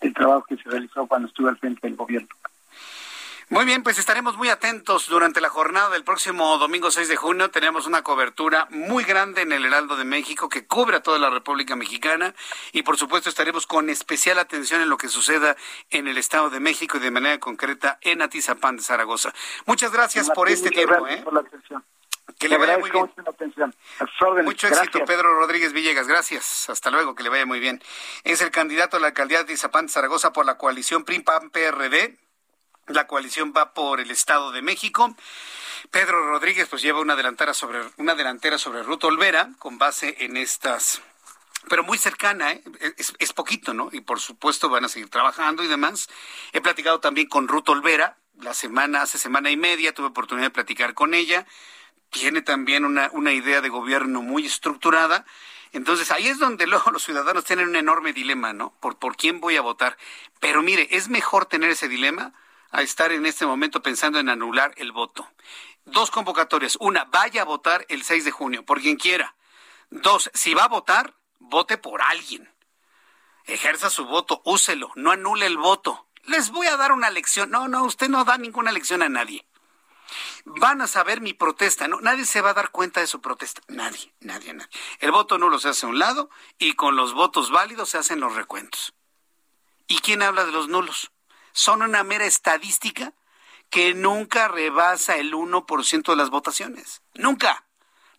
el trabajo que se realizó cuando estuve al frente del gobierno. Muy bien, pues estaremos muy atentos durante la jornada del próximo domingo 6 de junio. Tenemos una cobertura muy grande en el Heraldo de México que cubre a toda la República Mexicana y por supuesto estaremos con especial atención en lo que suceda en el Estado de México y de manera concreta en Atizapán de Zaragoza. Muchas gracias por este tiempo. ¿eh? Por la atención. Que le vaya muy bien. Mucho éxito, Pedro Rodríguez Villegas. Gracias. Hasta luego, que le vaya muy bien. Es el candidato a la alcaldía de Atizapán de Zaragoza por la coalición PRI-PAN-PRD la coalición va por el Estado de México. Pedro Rodríguez pues lleva una delantera sobre una delantera sobre Ruth Olvera con base en estas pero muy cercana, ¿eh? es, poquito, ¿no? Y por supuesto van a seguir trabajando y demás. He platicado también con Ruth Olvera, la semana, hace semana y media, tuve oportunidad de platicar con ella. Tiene también una, una idea de gobierno muy estructurada. Entonces ahí es donde [LAUGHS] luego los ciudadanos tienen un enorme dilema, ¿no? Por, por quién voy a votar. Pero mire, es mejor tener ese dilema a estar en este momento pensando en anular el voto. Dos convocatorias. Una, vaya a votar el 6 de junio, por quien quiera. Dos, si va a votar, vote por alguien. Ejerza su voto, úselo, no anule el voto. Les voy a dar una lección. No, no, usted no da ninguna lección a nadie. Van a saber mi protesta, ¿no? Nadie se va a dar cuenta de su protesta. Nadie, nadie, nadie. El voto nulo se hace a un lado y con los votos válidos se hacen los recuentos. ¿Y quién habla de los nulos? Son una mera estadística que nunca rebasa el 1% de las votaciones. Nunca.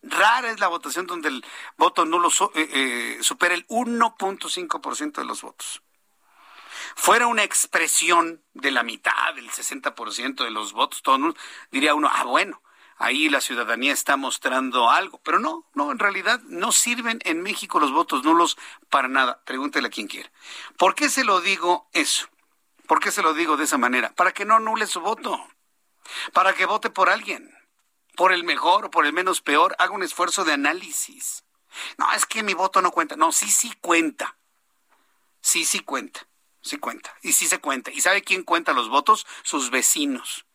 Rara es la votación donde el voto nulo eh, eh, supera el 1.5% de los votos. Fuera una expresión de la mitad, del 60% de los votos, todo diría uno, ah, bueno, ahí la ciudadanía está mostrando algo. Pero no, no, en realidad no sirven en México los votos nulos para nada. Pregúntele a quien quiera. ¿Por qué se lo digo eso? ¿Por qué se lo digo de esa manera? Para que no anule su voto, para que vote por alguien, por el mejor o por el menos peor, haga un esfuerzo de análisis. No, es que mi voto no cuenta. No, sí, sí cuenta. Sí, sí cuenta. Sí cuenta. Y sí se cuenta. ¿Y sabe quién cuenta los votos? Sus vecinos.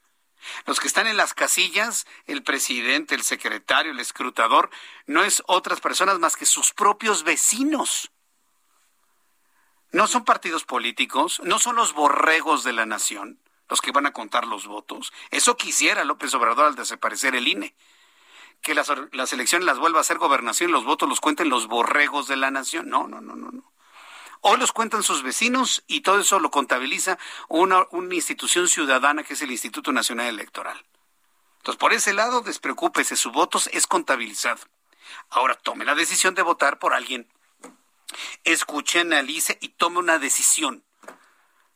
Los que están en las casillas, el presidente, el secretario, el escrutador, no es otras personas más que sus propios vecinos. No son partidos políticos, no son los borregos de la nación los que van a contar los votos. Eso quisiera López Obrador al desaparecer el INE. Que las, elecciones las vuelva a hacer gobernación y los votos los cuenten los borregos de la nación. No, no, no, no, no. Hoy los cuentan sus vecinos y todo eso lo contabiliza una, una institución ciudadana que es el Instituto Nacional Electoral. Entonces, por ese lado, despreocúpese, su voto es contabilizado. Ahora tome la decisión de votar por alguien. Escuche, analice y tome una decisión.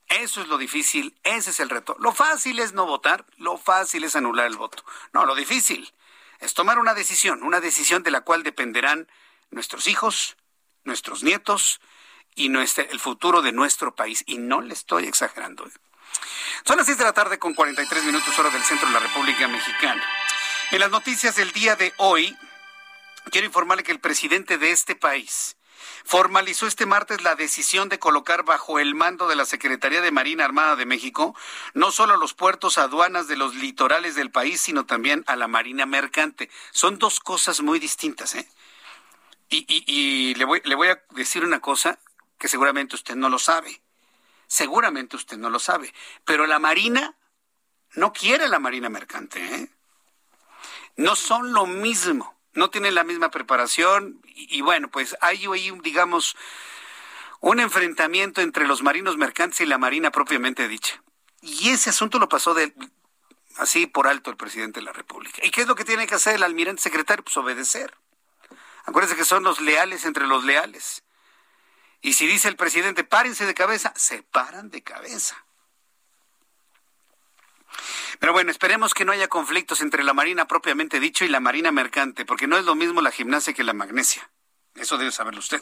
Eso es lo difícil, ese es el reto. Lo fácil es no votar, lo fácil es anular el voto. No, lo difícil es tomar una decisión, una decisión de la cual dependerán nuestros hijos, nuestros nietos y nuestro, el futuro de nuestro país. Y no le estoy exagerando. ¿eh? Son las 6 de la tarde con 43 minutos hora del centro de la República Mexicana. En las noticias del día de hoy, quiero informarle que el presidente de este país, formalizó este martes la decisión de colocar bajo el mando de la Secretaría de Marina Armada de México no solo los puertos aduanas de los litorales del país, sino también a la Marina Mercante. Son dos cosas muy distintas, ¿eh? Y, y, le, voy, le voy a decir una cosa que seguramente usted no lo sabe. Seguramente usted no lo sabe. Pero la Marina no quiere la Marina Mercante, ¿eh? No son lo mismo no tienen la misma preparación y, bueno, pues hay ahí, digamos, un enfrentamiento entre los marinos mercantes y la marina propiamente dicha. Y ese asunto lo pasó de, así por alto el presidente de la República. ¿Y qué es lo que tiene que hacer el almirante secretario? Pues obedecer. Acuérdense que son los leales entre los leales. Y si dice el presidente, párense de cabeza, se paran de cabeza. Pero bueno, esperemos que no haya conflictos entre la Marina propiamente dicho y la Marina mercante, porque no es lo mismo la gimnasia que la magnesia. Eso debe saberlo usted.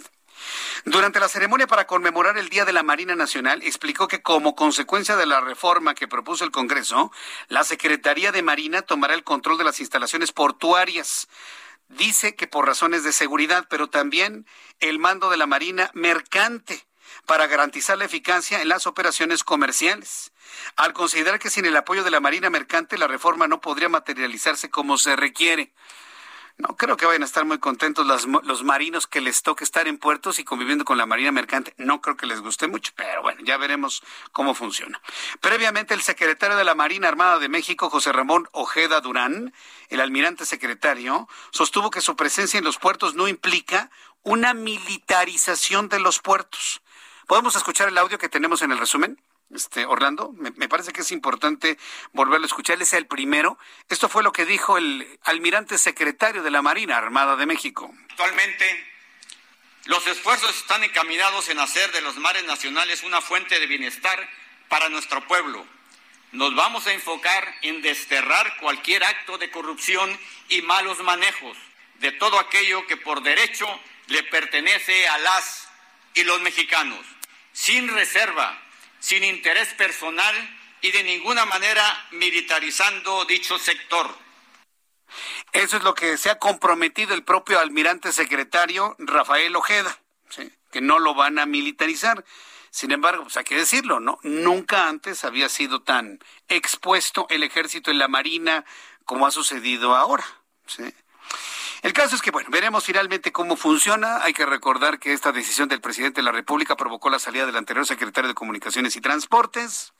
Durante la ceremonia para conmemorar el Día de la Marina Nacional, explicó que como consecuencia de la reforma que propuso el Congreso, la Secretaría de Marina tomará el control de las instalaciones portuarias. Dice que por razones de seguridad, pero también el mando de la Marina mercante para garantizar la eficacia en las operaciones comerciales. Al considerar que sin el apoyo de la Marina Mercante la reforma no podría materializarse como se requiere. No creo que vayan a estar muy contentos los marinos que les toque estar en puertos y conviviendo con la Marina Mercante. No creo que les guste mucho, pero bueno, ya veremos cómo funciona. Previamente, el secretario de la Marina Armada de México, José Ramón Ojeda Durán, el almirante secretario, sostuvo que su presencia en los puertos no implica una militarización de los puertos. ¿Podemos escuchar el audio que tenemos en el resumen? Este, Orlando, me, parece que es importante volverlo a escuchar. Él es el primero. Esto fue lo que dijo el almirante secretario de la Marina Armada de México. Actualmente, los esfuerzos están encaminados en hacer de los mares nacionales una fuente de bienestar para nuestro pueblo. Nos vamos a enfocar en desterrar cualquier acto de corrupción y malos manejos de todo aquello que por derecho le pertenece a las y los mexicanos, sin reserva sin interés personal y de ninguna manera militarizando dicho sector. Eso es lo que se ha comprometido el propio almirante secretario Rafael Ojeda, que no lo van a militarizar. Sin embargo, pues hay que decirlo, ¿no? Nunca antes había sido tan expuesto el ejército en la marina como ha sucedido ahora. ¿sí? El caso es que, bueno, veremos finalmente cómo funciona. Hay que recordar que esta decisión del presidente de la República provocó la salida del anterior secretario de Comunicaciones y Transportes.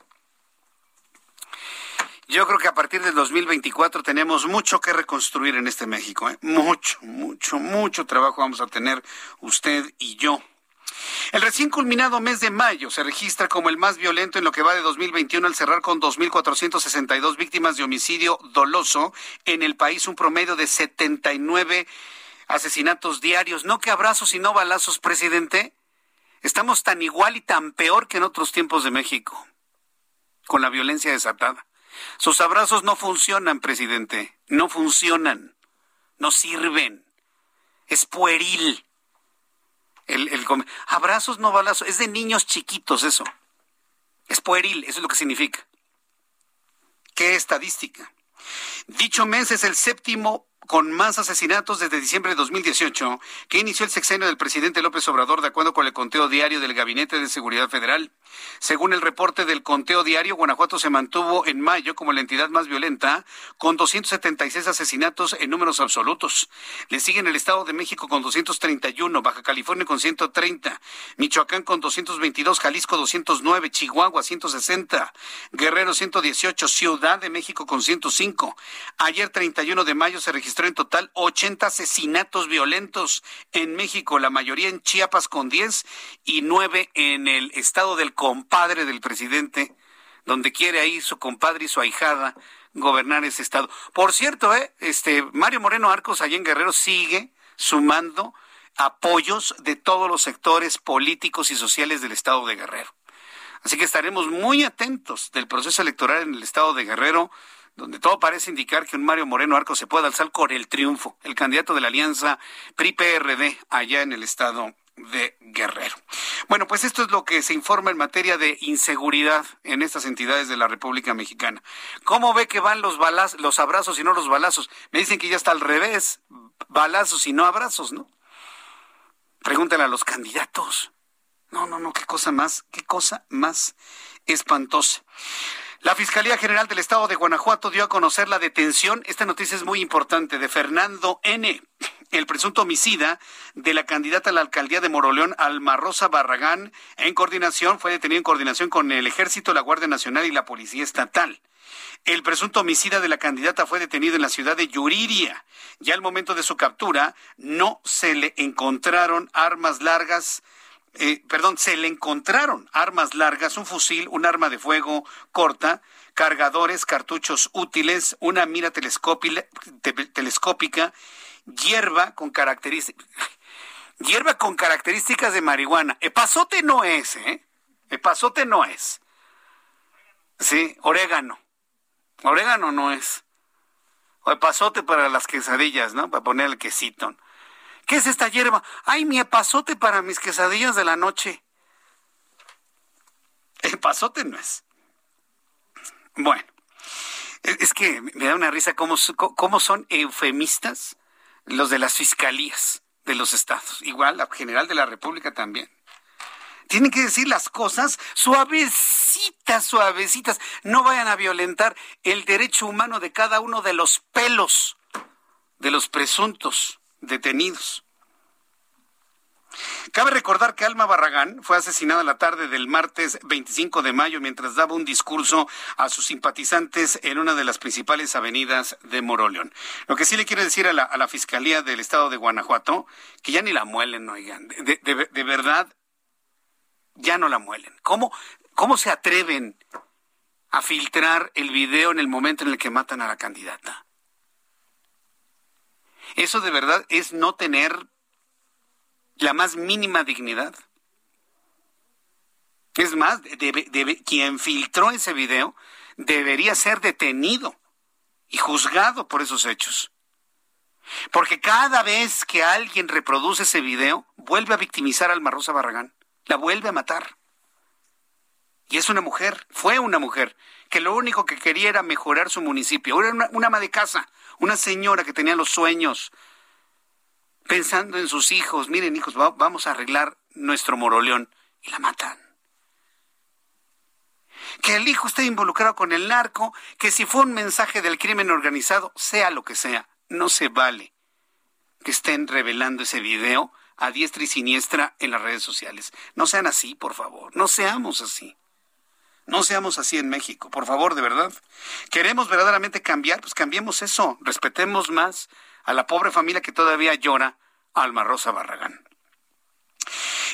Yo creo que a partir del 2024 tenemos mucho que reconstruir en este México. ¿eh? Mucho, mucho, mucho trabajo vamos a tener usted y yo. El recién culminado mes de mayo se registra como el más violento en lo que va de 2021 al cerrar con 2.462 víctimas de homicidio doloso en el país, un promedio de 79 asesinatos diarios. No que abrazos sino balazos, presidente. Estamos tan igual y tan peor que en otros tiempos de México, con la violencia desatada. Sus abrazos no funcionan, presidente, no funcionan, no sirven. Es pueril. El, el, abrazos no balazos, es de niños chiquitos eso. Es pueril, eso es lo que significa. ¿Qué estadística? Dicho mes es el séptimo con más asesinatos desde diciembre de 2018, que inició el sexenio del presidente López Obrador de acuerdo con el conteo diario del Gabinete de Seguridad Federal. Según el reporte del conteo diario, Guanajuato se mantuvo en mayo como la entidad más violenta, con 276 asesinatos en números absolutos. Le siguen el Estado de México con 231, Baja California con 130, Michoacán con 222, Jalisco 209, Chihuahua 160, Guerrero 118, Ciudad de México con 105. Ayer 31 de mayo se registró en total 80 asesinatos violentos en México, la mayoría en Chiapas con 10 y 9 en el estado del compadre del presidente, donde quiere ahí su compadre y su ahijada gobernar ese estado. Por cierto, ¿eh? este Mario Moreno Arcos allá en Guerrero sigue sumando apoyos de todos los sectores políticos y sociales del estado de Guerrero. Así que estaremos muy atentos del proceso electoral en el estado de Guerrero, donde todo parece indicar que un Mario Moreno Arcos se puede alzar con el triunfo, el candidato de la alianza PRI-PRD allá en el estado de Guerrero. Bueno, pues esto es lo que se informa en materia de inseguridad en estas entidades de la República Mexicana. ¿Cómo ve que van los los abrazos y no los balazos? Me dicen que ya está al revés, balazos y no abrazos, ¿no? Pregúntale a los candidatos. No, no, no, qué cosa más, qué cosa más espantosa. La Fiscalía General del Estado de Guanajuato dio a conocer la detención, esta noticia es muy importante, de Fernando N., el presunto homicida de la candidata a la alcaldía de Moroleón, Alma Rosa Barragán, en coordinación, fue detenido en coordinación con el Ejército, la Guardia Nacional y la Policía Estatal. El presunto homicida de la candidata fue detenido en la ciudad de Yuriria. Ya al momento de su captura no se le encontraron armas largas, eh, perdón, se le encontraron armas largas, un fusil, un arma de fuego corta, cargadores, cartuchos útiles, una mira telescópica, hierba con características, hierba con características de marihuana. Epazote no es, ¿eh? Epazote no es. Sí, orégano. Orégano no es. O epazote para las quesadillas, ¿no? Para poner el quesito. ¿Qué es esta hierba? Ay, mi epazote para mis quesadillas de la noche. Epazote no es. Bueno, es que me da una risa cómo, cómo son eufemistas los de las fiscalías de los estados. Igual, la general de la República también. Tienen que decir las cosas suavecitas, suavecitas. No vayan a violentar el derecho humano de cada uno de los pelos de los presuntos detenidos. Cabe recordar que Alma Barragán fue asesinada la tarde del martes 25 de mayo mientras daba un discurso a sus simpatizantes en una de las principales avenidas de Moroleón. Lo que sí le quiero decir a la, Fiscalía del Estado de Guanajuato, que ya ni la muelen, oigan, de, de verdad, ya no la muelen. ¿Cómo, ¿Cómo se atreven a filtrar el video en el momento en el que matan a la candidata? Eso de verdad es no tener la más mínima dignidad. Es más, quien filtró ese video debería ser detenido y juzgado por esos hechos. Porque cada vez que alguien reproduce ese video, vuelve a victimizar a Alma Rosa Barragán, la vuelve a matar. Y es una mujer, fue una mujer, que lo único que quería era mejorar su municipio. Era una, una ama de casa, una señora que tenía los sueños, pensando en sus hijos, miren hijos, vamos a arreglar nuestro moroleón, y la matan. Que el hijo esté involucrado con el narco, que si fue un mensaje del crimen organizado, sea lo que sea, no se vale que estén revelando ese video a diestra y siniestra en las redes sociales. No sean así, por favor, no seamos así. No seamos así en México, por favor, de verdad. ¿Queremos verdaderamente cambiar? Pues cambiemos eso, respetemos más a la pobre familia que todavía llora, Alma Rosa Barragán.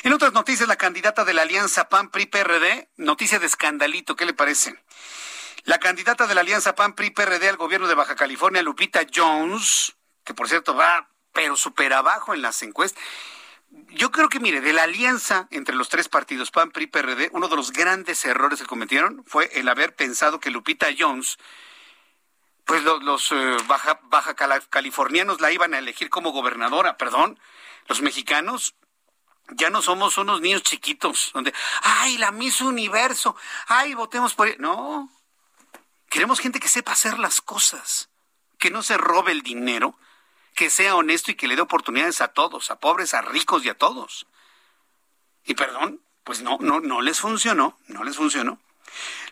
En otras noticias, la candidata de la Alianza PAN-PRI-PRD, noticia de escandalito, ¿qué le parece? La candidata de la Alianza PAN-PRI-PRD al gobierno de Baja California, Lupita Jones, que por cierto va pero súper abajo en las encuestas. Yo creo que, mire, de la alianza entre los tres partidos, PAN, PRI, PRD, uno de los grandes errores que cometieron fue el haber pensado que Lupita Jones pues los, eh, baja, baja californianos la iban a elegir como gobernadora, perdón, los mexicanos ya no somos unos niños chiquitos donde, ay, la Miss Universo, ay, votemos por... No, queremos gente que sepa hacer las cosas, que no se robe el dinero, que sea honesto y que le dé oportunidades a todos, a pobres, a ricos y a todos. Y perdón, pues no, no, no les funcionó, no les funcionó.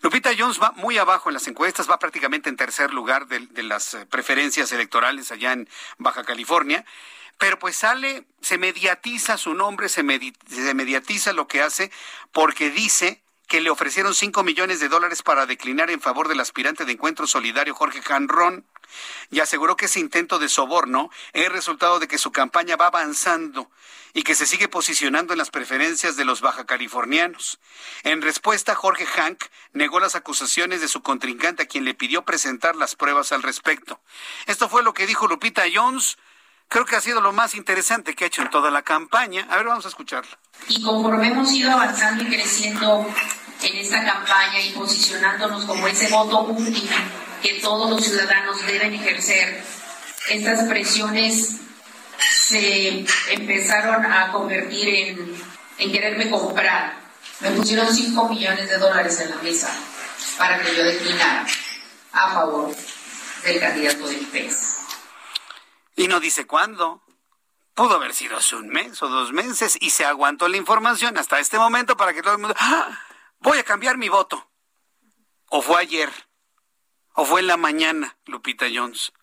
Lupita Jones va muy abajo en las encuestas, va prácticamente en tercer lugar de, las eh, preferencias electorales allá en Baja California, pero pues sale, se mediatiza su nombre, se, se mediatiza lo que hace, porque dice que le ofrecieron 5 millones de dólares para declinar en favor del aspirante de Encuentro Solidario Jorge Canrón y aseguró que ese intento de soborno es resultado de que su campaña va avanzando y que se sigue posicionando en las preferencias de los baja californianos. En respuesta, Jorge Hank negó las acusaciones de su contrincante a quien le pidió presentar las pruebas al respecto. Esto fue lo que dijo Lupita Jones. Creo que ha sido lo más interesante que ha hecho en toda la campaña. A ver, vamos a escucharla. Y conforme hemos ido avanzando y creciendo en esta campaña y posicionándonos como ese voto útil que todos los ciudadanos deben ejercer, estas presiones se empezaron a convertir en, en quererme comprar. Me pusieron 5 millones de dólares en la mesa para que yo declinara a favor del candidato del PES. Y no dice cuándo. Pudo haber sido hace un mes o dos meses y se aguantó la información hasta este momento para que todo el mundo, ¡Ah! Voy a cambiar mi voto. O fue ayer, o fue en la mañana, Lupita Jones.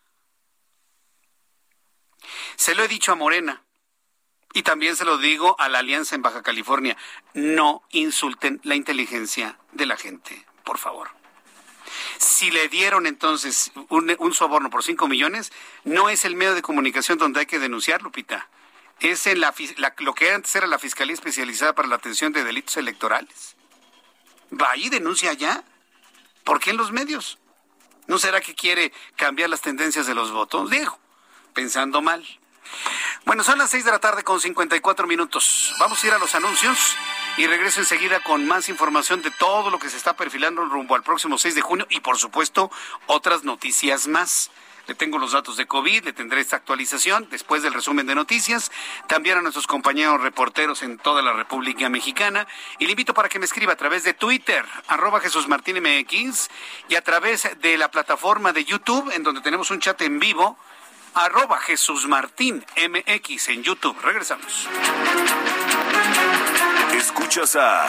Se lo he dicho a Morena y también se lo digo a la Alianza en Baja California. No insulten la inteligencia de la gente, por favor. Si le dieron entonces un, soborno por 5 millones, no es el medio de comunicación donde hay que denunciar, Lupita. Es en la, lo que antes era la Fiscalía Especializada para la Atención de Delitos Electorales. Va y denuncia allá. ¿Por qué en los medios? ¿No será que quiere cambiar las tendencias de los votos? Dijo, pensando mal. Bueno, son las 6 de la tarde con 54 minutos. Vamos a ir a los anuncios y regreso enseguida con más información de todo lo que se está perfilando rumbo al próximo 6 de junio y por supuesto otras noticias más. Le tengo los datos de COVID, le tendré esta actualización después del resumen de noticias. También a nuestros compañeros reporteros en toda la República Mexicana. Y le invito para que me escriba a través de Twitter, arroba Jesús Martín MX, y a través de la plataforma de YouTube, en donde tenemos un chat en vivo arroba Jesús Martín MX en YouTube. Regresamos. Escuchas a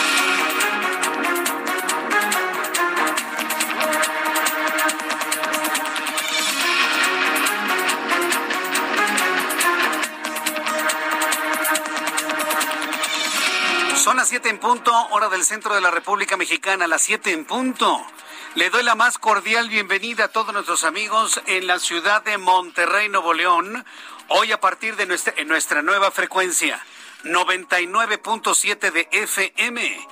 Son las siete en punto, hora del centro de la República Mexicana, las siete en punto. Le doy la más cordial bienvenida a todos nuestros amigos en la ciudad de Monterrey, Nuevo León, hoy a partir de nuestra, nuestra nueva frecuencia, 99.7 de FM.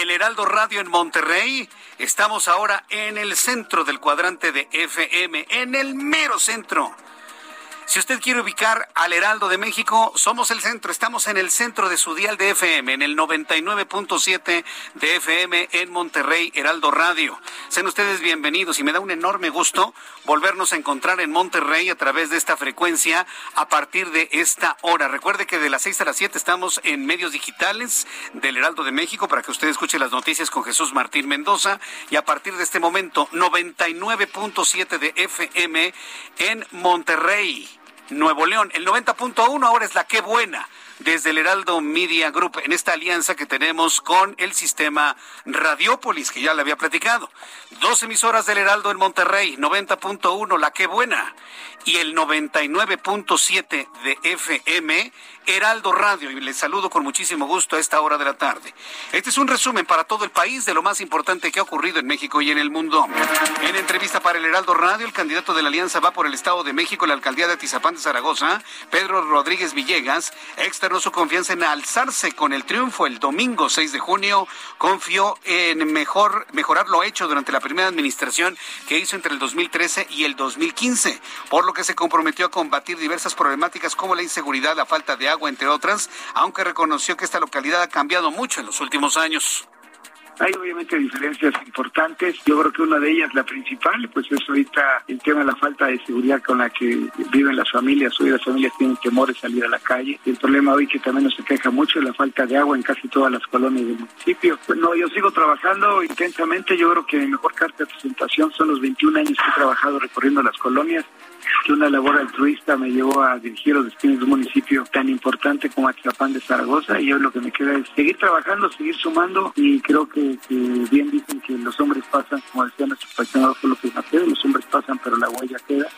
El Heraldo Radio en Monterrey. Estamos ahora en el centro del cuadrante de FM, en el mero centro si usted quiere ubicar al Heraldo de México, somos el centro, estamos en el centro de su dial de FM, en el 99.7 de FM en Monterrey, Heraldo Radio. Sean ustedes bienvenidos y me da un enorme gusto volvernos a encontrar en Monterrey a través de esta frecuencia a partir de esta hora. Recuerde que de las 6 a las 7 estamos en medios digitales del Heraldo de México para que usted escuche las noticias con Jesús Martín Mendoza y a partir de este momento 99.7 de FM en Monterrey. Nuevo León. El 90.1 ahora es la que buena desde el Heraldo Media Group en esta alianza que tenemos con el sistema Radiópolis, que ya le había platicado. Dos emisoras del Heraldo en Monterrey, 90.1 La que buena y el 99.7 de FM Heraldo Radio y les saludo con muchísimo gusto a esta hora de la tarde. Este es un resumen para todo el país de lo más importante que ha ocurrido en México y en el mundo. En entrevista para el Heraldo Radio, el candidato de la Alianza va por el Estado de México, la alcaldía de Atizapán de Zaragoza, Pedro Rodríguez Villegas, reafirmó su confianza en alzarse con el triunfo el domingo 6 de junio. Confió en mejor, mejorar lo hecho durante la primera administración que hizo entre el 2013 y el 2015, por lo que se comprometió a combatir diversas problemáticas como la inseguridad, la falta de agua, entre otras, aunque reconoció que esta localidad ha cambiado mucho en los últimos años. Hay obviamente diferencias importantes. Yo creo que una de ellas, la principal, pues es ahorita el tema de la falta de seguridad con la que viven las familias. Hoy las familias tienen temor de salir a la calle. El problema hoy que también nos queja mucho es la falta de agua en casi todas las colonias del municipio. Pues no, yo sigo trabajando intensamente. Yo creo que mi mejor carta de presentación son los 21 años que he trabajado recorriendo las colonias que una labor altruista me llevó a dirigir los destinos de un municipio tan importante como Atlapán de Zaragoza y hoy lo que me queda es seguir trabajando, seguir sumando y creo que, bien dicen que los hombres pasan, como decía nuestro patrocinador que Mateo, los hombres pasan pero la huella queda.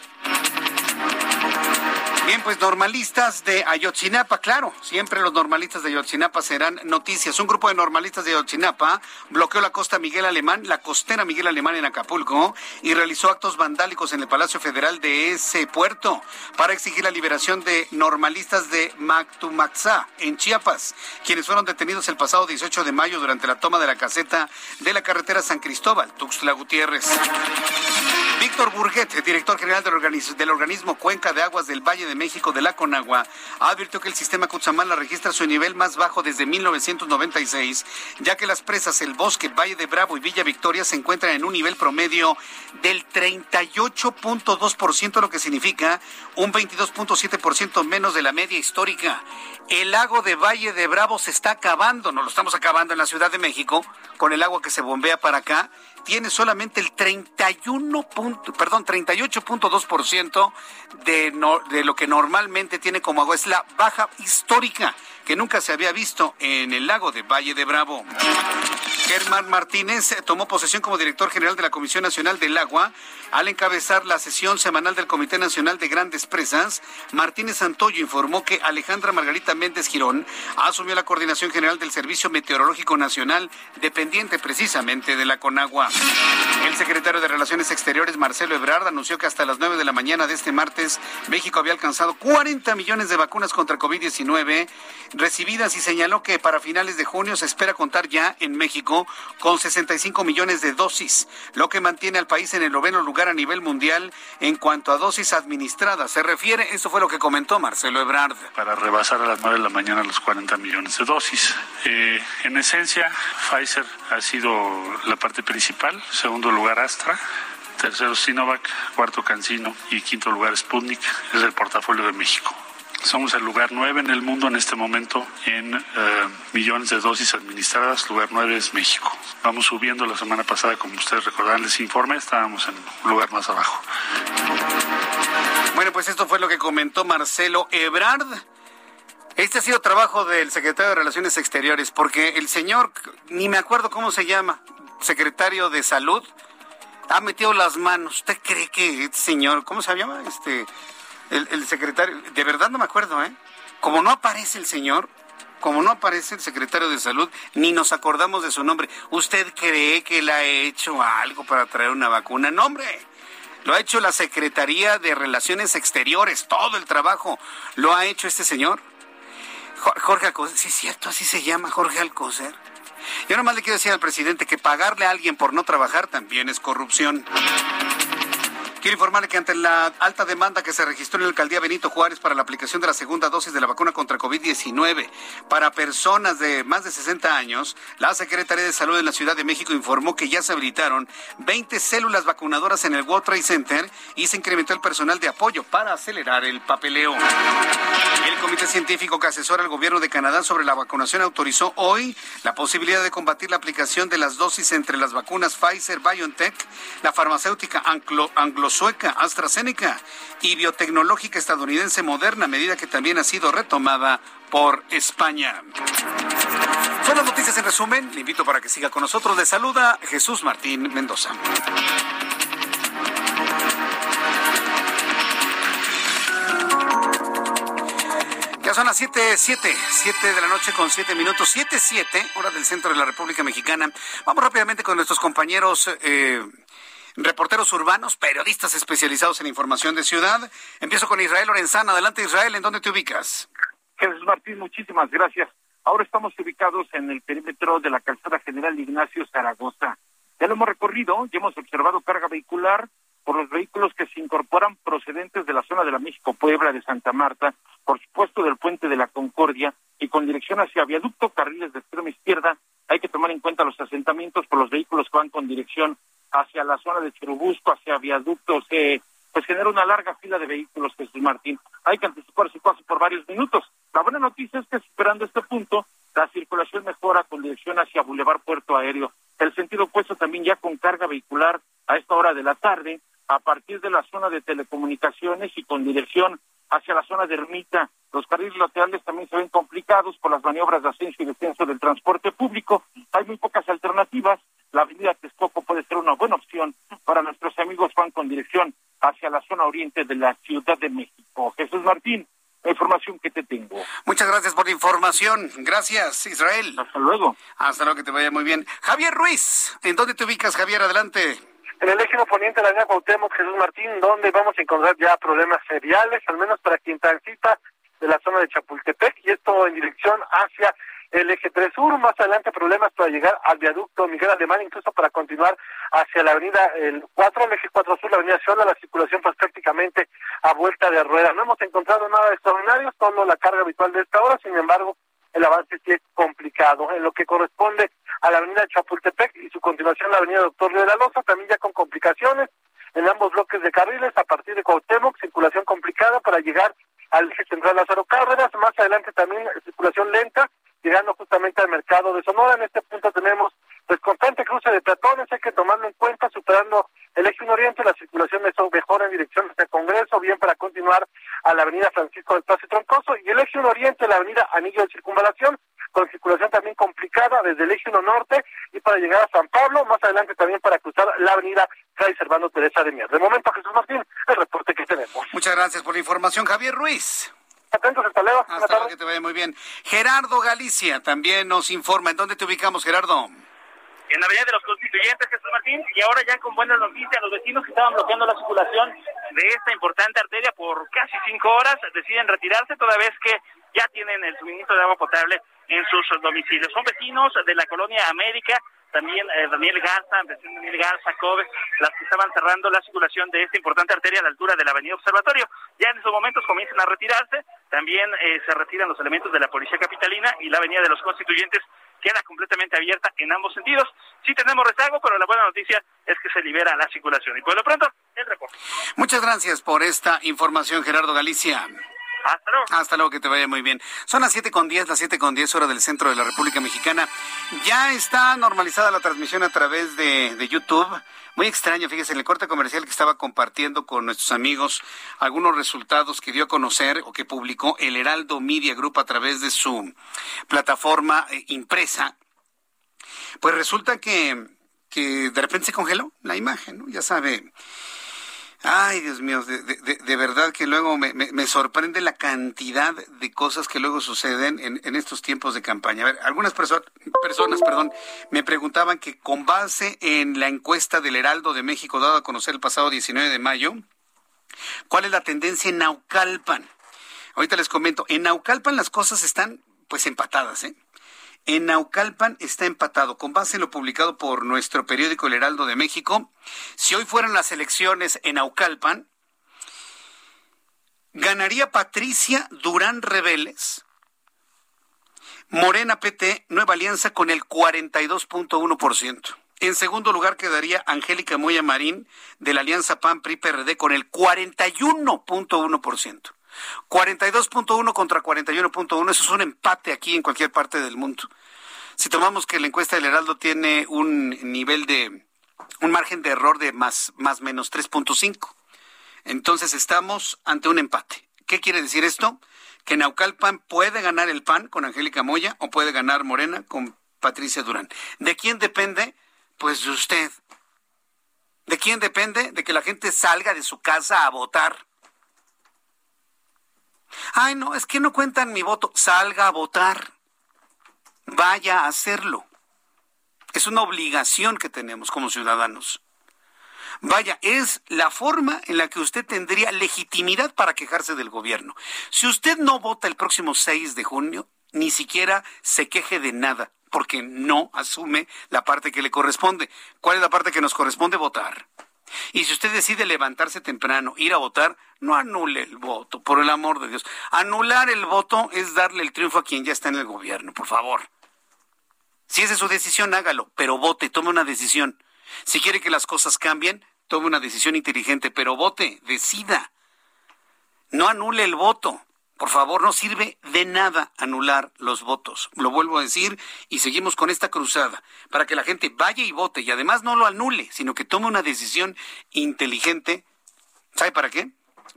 Bien, pues normalistas de Ayotzinapa, claro, siempre los normalistas de Ayotzinapa serán noticias. Un grupo de normalistas de Ayotzinapa bloqueó la costa Miguel Alemán, la costera Miguel Alemán en Acapulco y realizó actos vandálicos en el Palacio Federal de ese puerto para exigir la liberación de normalistas de Mactumaxá en Chiapas, quienes fueron detenidos el pasado 18 de mayo durante la toma de la caseta de la carretera San Cristóbal, Tuxtla Gutiérrez. Víctor Burguet, director general del, organismo, del organismo Cuenca de Aguas del Valle de México de la Conagua, advirtió que el sistema Cutzamala registra su nivel más bajo desde 1996, ya que las presas El Bosque, Valle de Bravo y Villa Victoria se encuentran en un nivel promedio del 38.2%, lo que significa un 22.7% menos de la media histórica. El lago de Valle de Bravo se está acabando, no lo estamos acabando en la Ciudad de México, con el agua que se bombea para acá tiene solamente el 31 punto, perdón, 38.2% de, de lo que normalmente tiene como agua. Es la baja histórica que nunca se había visto en el lago de Valle de Bravo. Germán Martínez tomó posesión como director general de la Comisión Nacional del Agua al encabezar la sesión semanal del Comité Nacional de Grandes Presas. Martínez Santoyo informó que Alejandra Margarita Méndez Girón asumió la coordinación general del Servicio Meteorológico Nacional, dependiente precisamente de la Conagua. El secretario de Relaciones Exteriores, Marcelo Ebrard, anunció que hasta las 9 de la mañana de este martes México había alcanzado 40 millones de vacunas contra COVID-19 recibidas y señaló que para finales de junio se espera contar ya en México con 65 millones de dosis, lo que mantiene al país en el noveno lugar a nivel mundial en cuanto a dosis administradas. Se refiere, eso fue lo que comentó Marcelo Ebrard. Para rebasar a las 9 de la mañana los 40 millones de dosis. Eh, en esencia, Pfizer ha sido la parte principal, segundo lugar Astra, tercero Sinovac, cuarto Cancino y quinto lugar Sputnik, es el portafolio de México. Somos el lugar 9 en el mundo en este momento en eh, millones de dosis administradas. Lugar 9 es México. Vamos subiendo. La semana pasada, como ustedes recordarán, les informe, estábamos en un lugar más abajo. Bueno, pues esto fue lo que comentó Marcelo Ebrard. Este ha sido trabajo del secretario de Relaciones Exteriores, porque el señor, ni me acuerdo cómo se llama, secretario de Salud, ha metido las manos. ¿Usted cree que señor, cómo se llama? Este, el, secretario, de verdad no me acuerdo, ¿eh? Como no aparece el señor, como no aparece el secretario de salud, ni nos acordamos de su nombre. ¿Usted cree que él ha hecho algo para traer una vacuna? No, hombre. Lo ha hecho la Secretaría de Relaciones Exteriores, todo el trabajo lo ha hecho este señor. Jorge Alcocer, sí es cierto, así se llama Jorge Alcocer. Yo nomás le quiero decir al presidente que pagarle a alguien por no trabajar también es corrupción. Quiero informarle que ante la alta demanda que se registró en la alcaldía Benito Juárez para la aplicación de la segunda dosis de la vacuna contra COVID-19 para personas de más de 60 años, la Secretaría de Salud de la Ciudad de México informó que ya se habilitaron 20 células vacunadoras en el World Trade Center y se incrementó el personal de apoyo para acelerar el papeleo. El comité científico que asesora al gobierno de Canadá sobre la vacunación autorizó hoy la posibilidad de combatir la aplicación de las dosis entre las vacunas Pfizer BioNTech, la farmacéutica Anglo, Anglo sueca AstraZeneca y biotecnológica estadounidense Moderna, medida que también ha sido retomada por España. Son las noticias en resumen. Le invito para que siga con nosotros. Le saluda Jesús Martín Mendoza. Ya son las 7, 7, 7 de la noche con 7 minutos, 7, 7, hora del centro de la República Mexicana. Vamos rápidamente con nuestros compañeros eh, reporteros urbanos, periodistas especializados en información de ciudad. Empiezo con Israel Lorenzana. Adelante, Israel, ¿en dónde te ubicas? Jesús Martín, muchísimas gracias. Ahora estamos ubicados en el perímetro de la calzada general Ignacio Zaragoza. Ya lo hemos recorrido, ya hemos observado carga vehicular por los vehículos que se incorporan procedentes de la zona de la México Puebla, de Santa Marta, por supuesto del puente de la Concordia y con dirección hacia viaducto, carriles de extrema izquierda. Hay que tomar en cuenta los asentamientos por los vehículos que van con dirección hacia la zona de Cherubusco, hacia viaductos, eh, pues genera una larga fila de vehículos, Jesús Martín. Hay que anticipar su paso por varios minutos. La buena noticia es que superando este punto, la circulación mejora con dirección hacia Boulevard Puerto Aéreo. El sentido opuesto también ya con carga vehicular a esta hora de la tarde, a partir de la zona de telecomunicaciones y con dirección hacia la zona de Ermita. Los carriles laterales también se ven complicados por las maniobras de ascenso y descenso del transporte público. Hay muy pocas alternativas. La avenida Texcoco puede ser una buena opción para nuestros amigos van con dirección hacia la zona oriente de la Ciudad de México. Jesús Martín, la información que te tengo. Muchas gracias por la información. Gracias, Israel. Hasta luego. Hasta luego, que te vaya muy bien. Javier Ruiz, ¿en dónde te ubicas, Javier? Adelante. En el eje poniente de la avenida Cuauhtémoc, Jesús Martín, donde vamos a encontrar ya problemas seriales, al menos para quien transita de la zona de Chapultepec, y esto en dirección hacia el eje 3 sur, más adelante problemas para llegar al viaducto Miguel Alemán, incluso para continuar hacia la avenida el 4, el eje 4 sur, la avenida Xola, la circulación pues prácticamente a vuelta de rueda. No hemos encontrado nada extraordinario, solo la carga habitual de esta hora, sin embargo, el avance sí es complicado. En lo que corresponde a la avenida Chapultepec y su continuación la avenida Doctor Río de la Loza, también ya con complicaciones en ambos bloques de carriles a partir de Cuauhtémoc, circulación complicada para llegar al eje central Lázaro Cárdenas, más adelante también circulación lenta llegando justamente al mercado de Sonora. En este punto tenemos pues constante cruce de peatones, hay que tomarlo en cuenta, superando el eje 1 oriente, la circulación mejora en dirección hacia Congreso, bien para continuar a la avenida Francisco del Pase Troncoso, y el eje 1 oriente, la avenida Anillo de Circunvalación, con circulación también complicada desde el eje 1 norte y para llegar a San Pablo, más adelante también para cruzar la avenida Fray Servando Teresa de Mier. De momento, Jesús Martín, el reporte que tenemos. Muchas gracias por la información, Javier Ruiz. Atentos, hasta luego. Hasta luego, que te vaya muy bien. Gerardo Galicia también nos informa. ¿En dónde te ubicamos, Gerardo? En la Avenida de los Constituyentes, Jesús Martín, y ahora ya con buenas noticias, los vecinos que estaban bloqueando la circulación de esta importante arteria por casi cinco horas deciden retirarse, toda vez que ya tienen el suministro de agua potable en sus domicilios. Son vecinos de la colonia América, también eh, Daniel Garza, Daniel Garza, Kobe, las que estaban cerrando la circulación de esta importante arteria a la altura de la avenida Observatorio. Ya en esos momentos comienzan a retirarse, también eh, se retiran los elementos de la Policía Capitalina y la avenida de los Constituyentes queda completamente abierta en ambos sentidos. Sí tenemos rezago, pero la buena noticia es que se libera la circulación. Y por lo pronto, el reporte. Muchas gracias por esta información, Gerardo Galicia. Hasta luego. Hasta luego, que te vaya muy bien. Son las siete con diez, las siete con diez hora del centro de la República Mexicana. Ya está normalizada la transmisión a través de, de YouTube. Muy extraño, fíjese, en el corte comercial que estaba compartiendo con nuestros amigos algunos resultados que dio a conocer o que publicó el Heraldo Media Group a través de su plataforma eh, impresa. Pues resulta que, que de repente se congeló la imagen, ¿no? Ya sabe, Ay, Dios mío, de, de, verdad que luego me, sorprende la cantidad de cosas que luego suceden en, en estos tiempos de campaña. A ver, algunas perso personas, perdón, me preguntaban que con base en la encuesta del Heraldo de México dada a conocer el pasado 19 de mayo, ¿cuál es la tendencia en Naucalpan? Ahorita les comento, en Naucalpan las cosas están pues empatadas, ¿eh? En Naucalpan está empatado. Con base en lo publicado por nuestro periódico El Heraldo de México, si hoy fueran las elecciones en Naucalpan, ganaría Patricia Durán Reveles, Morena PT, Nueva Alianza con el 42.1%. En segundo lugar quedaría Angélica Moya Marín de la Alianza PAN PRI PRD con el 41.1%. 42.1 contra 41.1, eso es un empate aquí en cualquier parte del mundo. Si tomamos que la encuesta del Heraldo tiene un nivel de, un margen de error de más, más menos 3.5, entonces estamos ante un empate. ¿Qué quiere decir esto? Que Naucalpan puede ganar el PAN con Angélica Moya o puede ganar Morena con Patricia Durán. ¿De quién depende? Pues de usted. ¿De quién depende? De que la gente salga de su casa a votar. Ay, no, es que no cuentan mi voto. Salga a votar. Vaya a hacerlo. Es una obligación que tenemos como ciudadanos. Vaya, es la forma en la que usted tendría legitimidad para quejarse del gobierno. Si usted no vota el próximo 6 de junio, ni siquiera se queje de nada, porque no asume la parte que le corresponde. ¿Cuál es la parte que nos corresponde votar? Y si usted decide levantarse temprano, ir a votar, no anule el voto, por el amor de Dios. Anular el voto es darle el triunfo a quien ya está en el gobierno, por favor. Si esa es su decisión, hágalo, pero vote, tome una decisión. Si quiere que las cosas cambien, tome una decisión inteligente, pero vote, decida. No anule el voto. Por favor, no sirve de nada anular los votos. Lo vuelvo a decir y seguimos con esta cruzada para que la gente vaya y vote y además no lo anule, sino que tome una decisión inteligente. ¿Sabe para qué?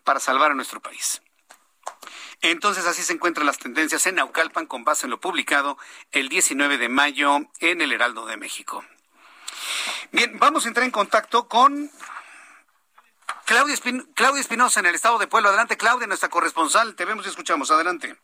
Para salvar a nuestro país. Entonces así se encuentran las tendencias en Naucalpan con base en lo publicado el 19 de mayo en el Heraldo de México. Bien, vamos a entrar en contacto con Claudia, Espinosa en el estado de Puebla. Adelante, Claudia, nuestra corresponsal. Te vemos y escuchamos. Adelante.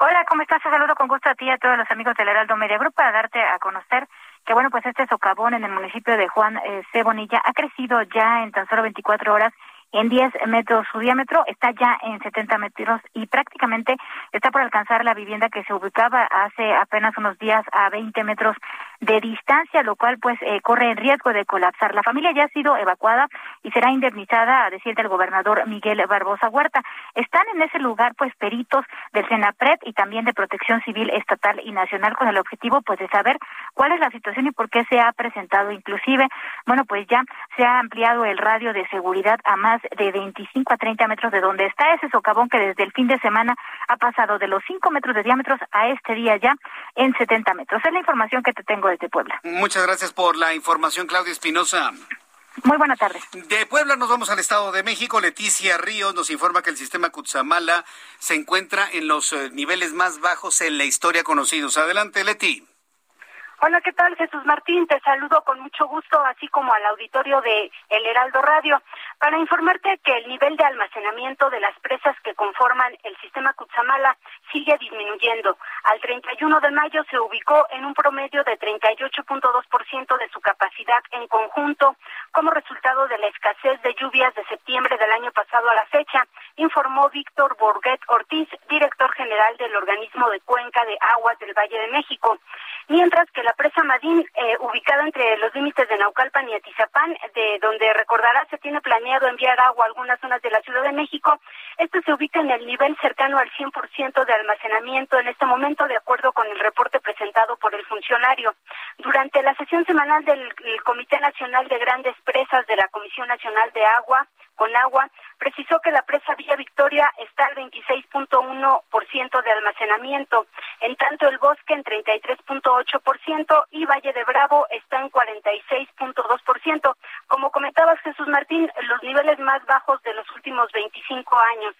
Hola, ¿cómo estás? Te saludo con gusto a ti y a todos los amigos del Heraldo Media Group para darte a conocer que, bueno, pues este socavón en el municipio de Juan eh, Cebonilla ha crecido ya en tan solo 24 horas en 10 metros su diámetro, está ya en 70 metros y prácticamente está por alcanzar la vivienda que se ubicaba hace apenas unos días a 20 metros de distancia, lo cual pues eh, corre el riesgo de colapsar. La familia ya ha sido evacuada y será indemnizada, a decir del gobernador Miguel Barbosa Huerta. Están en ese lugar pues peritos del Senapred y también de Protección Civil Estatal y Nacional con el objetivo pues de saber cuál es la situación y por qué se ha presentado inclusive, bueno pues ya se ha ampliado el radio de seguridad a más de 25 a 30 metros de donde está ese socavón que desde el fin de semana ha pasado de los 5 metros de diámetros a este día ya en 70 metros. Es la información que te tengo desde Puebla. Muchas gracias por la información, Claudia Espinosa. Muy buena tarde. De Puebla nos vamos al Estado de México. Leticia Ríos nos informa que el sistema Cutzamala se encuentra en los eh, niveles más bajos en la historia conocidos. Adelante, Leti. Hola, ¿qué tal? Jesús Martín, te saludo con mucho gusto, así como al auditorio de El Heraldo Radio, para informarte que el nivel de almacenamiento de las presas que conforman el sistema Cutzamala sigue disminuyendo. Al 31 de mayo se ubicó en un promedio de 38.2% de su capacidad en conjunto, como resultado de la escasez de lluvias de septiembre del año pasado a la fecha, informó Víctor Borguet Ortiz, director general del organismo de cuenca de aguas del Valle de México. Mientras que la presa Madín, eh, ubicada entre los límites de Naucalpan y Atizapán, de donde recordará se tiene planeado enviar agua a algunas zonas de la Ciudad de México, esto se ubica en el nivel cercano al 100% de almacenamiento en este momento, de acuerdo con el reporte presentado por el funcionario. Durante la sesión semanal del Comité Nacional de Grandes Presas de la Comisión Nacional de Agua, con agua, precisó que la presa Villa Victoria está al 26.1% de almacenamiento, en tanto el bosque en 33.8% y Valle de Bravo está en 46.2%. Como comentabas Jesús Martín, los niveles más bajos de los últimos 25 años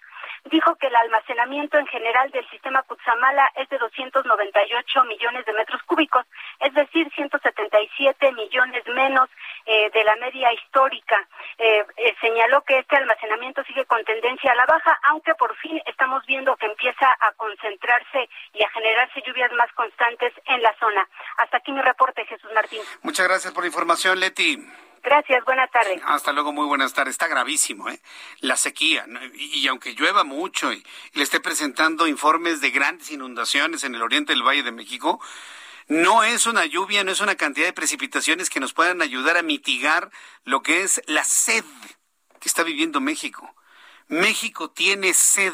dijo que el almacenamiento en general del sistema Cutzamala es de 298 millones de metros cúbicos, es decir, 177 millones menos eh, de la media histórica. Eh, eh, señaló que este almacenamiento sigue con tendencia a la baja, aunque por fin estamos viendo que empieza a concentrarse y a generarse lluvias más constantes en la zona. Hasta aquí mi reporte, Jesús Martín. Muchas gracias por la información, Leti. Gracias, buenas tardes. Hasta luego, muy buenas tardes. Está gravísimo, ¿eh? La sequía. Y, aunque llueva mucho y, le esté presentando informes de grandes inundaciones en el oriente del Valle de México, no es una lluvia, no es una cantidad de precipitaciones que nos puedan ayudar a mitigar lo que es la sed que está viviendo México. México tiene sed.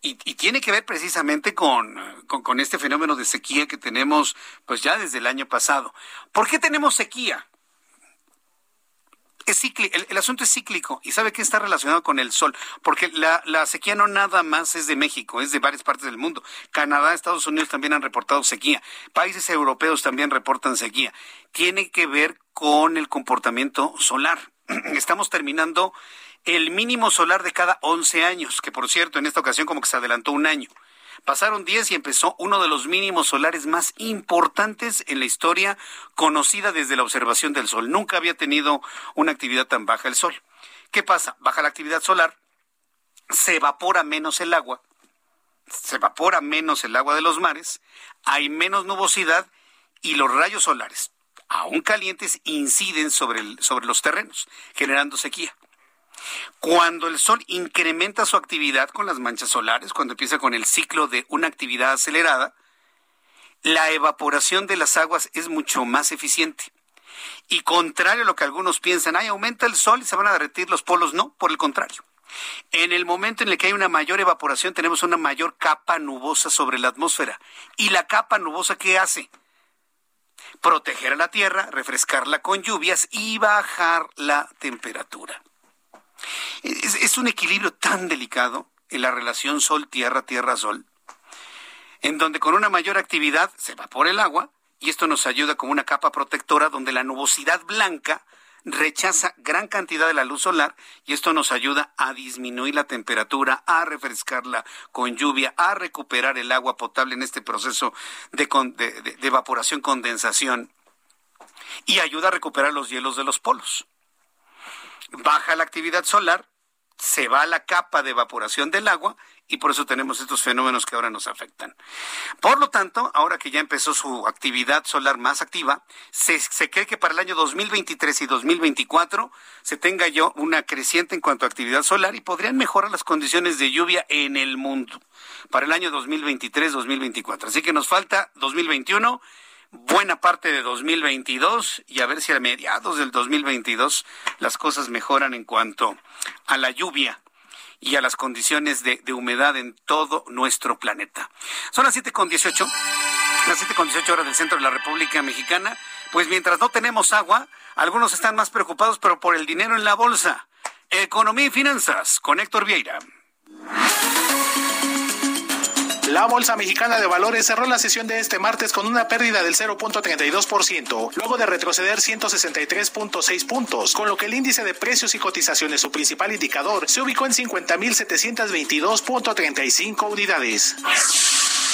Y, tiene que ver precisamente con, con, con, este fenómeno de sequía que tenemos pues ya desde el año pasado. ¿Por qué tenemos sequía? Es el, asunto es cíclico y sabe que está relacionado con el sol, porque la, la, sequía no nada más es de México, es de varias partes del mundo. Canadá, Estados Unidos también han reportado sequía, países europeos también reportan sequía. Tiene que ver con el comportamiento solar. [CLEARS THROAT] Estamos terminando el mínimo solar de cada 11 años, que por cierto en esta ocasión como que se adelantó un año. Pasaron 10 y empezó uno de los mínimos solares más importantes en la historia conocida desde la observación del Sol. Nunca había tenido una actividad tan baja el Sol. ¿Qué pasa? Baja la actividad solar, se evapora menos el agua, se evapora menos el agua de los mares, hay menos nubosidad y los rayos solares, aún calientes, inciden sobre, sobre los terrenos, generando sequía. Cuando el sol incrementa su actividad con las manchas solares, cuando empieza con el ciclo de una actividad acelerada, la evaporación de las aguas es mucho más eficiente. Y contrario a lo que algunos piensan, ay, aumenta el sol y se van a derretir los polos, no, por el contrario. En el momento en el que hay una mayor evaporación, tenemos una mayor capa nubosa sobre la atmósfera. ¿Y la capa nubosa qué hace? Proteger a la Tierra, refrescarla con lluvias y bajar la temperatura. Es, un equilibrio tan delicado en la relación Sol-Tierra, Tierra-Sol, en donde con una mayor actividad se evapora el agua y esto nos ayuda como una capa protectora donde la nubosidad blanca rechaza gran cantidad de la luz solar y esto nos ayuda a disminuir la temperatura, a refrescarla con lluvia, a recuperar el agua potable en este proceso de, de, de evaporación, condensación y ayuda a recuperar los hielos de los polos. Baja la actividad solar, se va la capa de evaporación del agua y por eso tenemos estos fenómenos que ahora nos afectan. Por lo tanto, ahora que ya empezó su actividad solar más activa, se, cree que para el año 2023 y 2024 se tenga yo una creciente en cuanto a actividad solar y podrían mejorar las condiciones de lluvia en el mundo para el año 2023-2024. Así que nos falta 2021 buena parte de 2022 y a ver si a mediados del 2022 las cosas mejoran en cuanto a la lluvia y a las condiciones de, humedad en todo nuestro planeta. Son las 7 con 18, las 7 con 18 horas del centro de la República Mexicana. Pues mientras no tenemos agua, algunos están más preocupados, pero por el dinero en la bolsa. Economía y finanzas con Héctor Vieira. La Bolsa Mexicana de Valores cerró la sesión de este martes con una pérdida del 0.32%, luego de retroceder 163.6 puntos, con lo que el índice de precios y cotizaciones, su principal indicador, se ubicó en 50.722.35 unidades.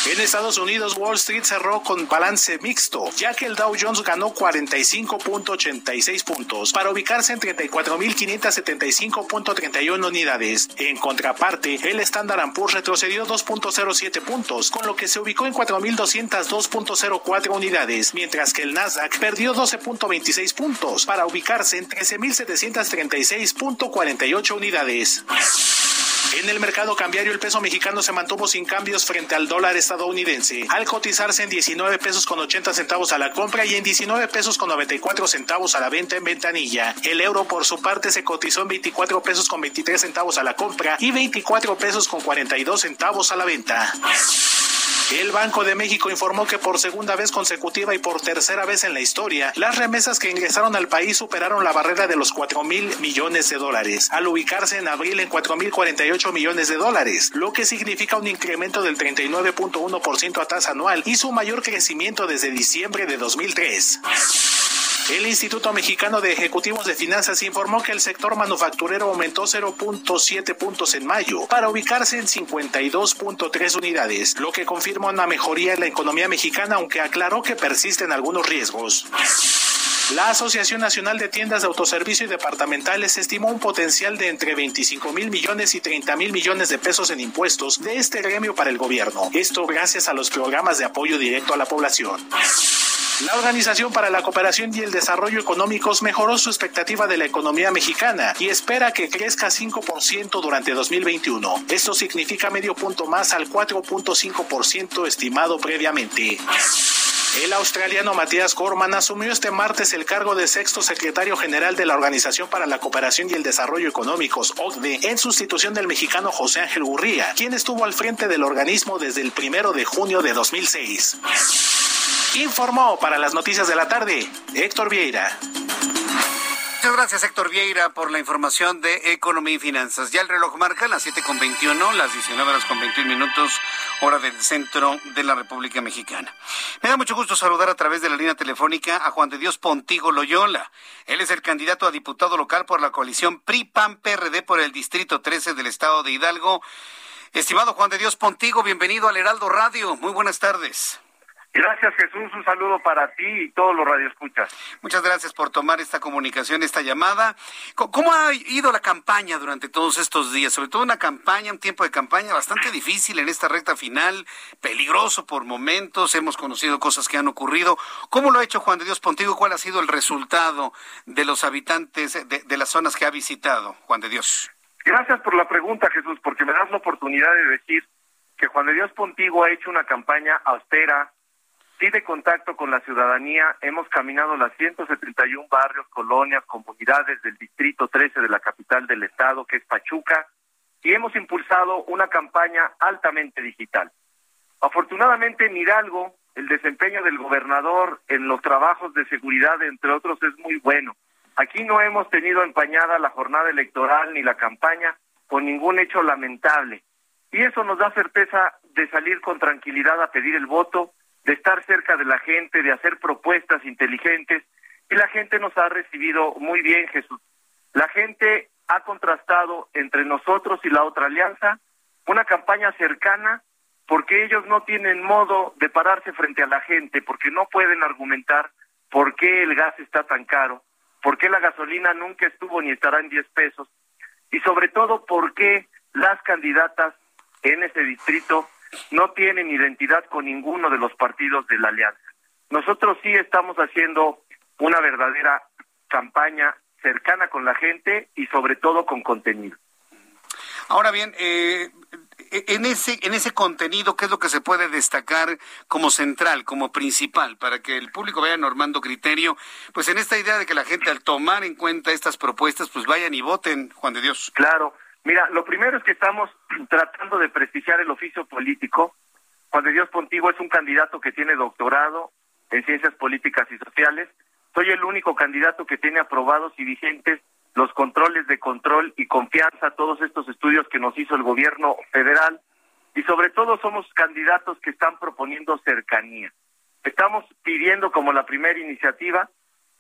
En Estados Unidos, Wall Street cerró con balance mixto, ya que el Dow Jones ganó 45.86 puntos para ubicarse en 34.575.31 unidades. En contraparte, el Standard Poor's retrocedió 2.07 puntos, con lo que se ubicó en 4.202.04 unidades, mientras que el Nasdaq perdió 12.26 puntos para ubicarse en 13.736.48 unidades. En el mercado cambiario el peso mexicano se mantuvo sin cambios frente al dólar estadounidense, al cotizarse en 19 pesos con 80 centavos a la compra y en 19 pesos con 94 centavos a la venta en ventanilla. El euro por su parte se cotizó en 24 pesos con 23 centavos a la compra y 24 pesos con 42 centavos a la venta. El Banco de México informó que por segunda vez consecutiva y por tercera vez en la historia, las remesas que ingresaron al país superaron la barrera de los 4 mil millones de dólares, al ubicarse en abril en 4 mil 48 millones de dólares, lo que significa un incremento del 39.1% a tasa anual y su mayor crecimiento desde diciembre de 2003. El Instituto Mexicano de Ejecutivos de Finanzas informó que el sector manufacturero aumentó 0.7 puntos en mayo para ubicarse en 52.3 unidades, lo que confirma una mejoría en la economía mexicana, aunque aclaró que persisten algunos riesgos. La Asociación Nacional de Tiendas de Autoservicio y Departamentales estimó un potencial de entre 25 mil millones y 30 mil millones de pesos en impuestos de este gremio para el gobierno. Esto gracias a los programas de apoyo directo a la población. La Organización para la Cooperación y el Desarrollo Económicos mejoró su expectativa de la economía mexicana y espera que crezca 5% durante 2021. Esto significa medio punto más al 4.5% estimado previamente. El australiano Matías Corman asumió este martes el cargo de sexto secretario general de la Organización para la Cooperación y el Desarrollo Económicos, OCDE, en sustitución del mexicano José Ángel Gurría, quien estuvo al frente del organismo desde el primero de junio de 2006. Informó para las noticias de la tarde Héctor Vieira. Muchas gracias, Héctor Vieira, por la información de Economía y Finanzas. Ya el reloj marca las 7.21, las 19 horas con 21 minutos, hora del centro de la República Mexicana. Me da mucho gusto saludar a través de la línea telefónica a Juan de Dios Pontigo Loyola. Él es el candidato a diputado local por la coalición PRI-PAN-PRD por el Distrito 13 del Estado de Hidalgo. Estimado Juan de Dios Pontigo, bienvenido al Heraldo Radio. Muy buenas tardes. Gracias Jesús, un saludo para ti y todos los radioescuchas. Muchas gracias por tomar esta comunicación, esta llamada. ¿Cómo ha ido la campaña durante todos estos días? Sobre todo una campaña, un tiempo de campaña bastante difícil en esta recta final, peligroso por momentos, hemos conocido cosas que han ocurrido. ¿Cómo lo ha hecho Juan de Dios Pontigo? ¿Cuál ha sido el resultado de los habitantes de, de las zonas que ha visitado, Juan de Dios? Gracias por la pregunta, Jesús, porque me das la oportunidad de decir que Juan de Dios Pontigo ha hecho una campaña austera, sí de contacto con la ciudadanía. Hemos caminado las 171 barrios, colonias, comunidades del Distrito 13 de la capital del estado, que es Pachuca, y hemos impulsado una campaña altamente digital. Afortunadamente en Hidalgo, el desempeño del gobernador en los trabajos de seguridad, entre otros, es muy bueno. Aquí no hemos tenido empañada la jornada electoral ni la campaña con ningún hecho lamentable. Y eso nos da certeza de salir con tranquilidad a pedir el voto de estar cerca de la gente, de hacer propuestas inteligentes, y la gente nos ha recibido muy bien, Jesús. La gente ha contrastado entre nosotros y la otra alianza una campaña cercana porque ellos no tienen modo de pararse frente a la gente, porque no pueden argumentar por qué el gas está tan caro, por qué la gasolina nunca estuvo ni estará en 10 pesos, y sobre todo por qué las candidatas en ese distrito no tienen identidad con ninguno de los partidos de la alianza. Nosotros sí estamos haciendo una verdadera campaña cercana con la gente y sobre todo con contenido. Ahora bien, eh, en ese en ese contenido, ¿qué es lo que se puede destacar como central, como principal, para que el público vaya normando criterio? Pues en esta idea de que la gente al tomar en cuenta estas propuestas, pues vayan y voten, Juan de Dios. Claro, Mira, lo primero es que estamos [CLEARS THROAT] tratando de prestigiar el oficio político. Juan de Dios Pontigo es un candidato que tiene doctorado en ciencias políticas y sociales. Soy el único candidato que tiene aprobados y vigentes los controles de control y confianza, todos estos estudios que nos hizo el gobierno federal. Y sobre todo somos candidatos que están proponiendo cercanía. Estamos pidiendo como la primera iniciativa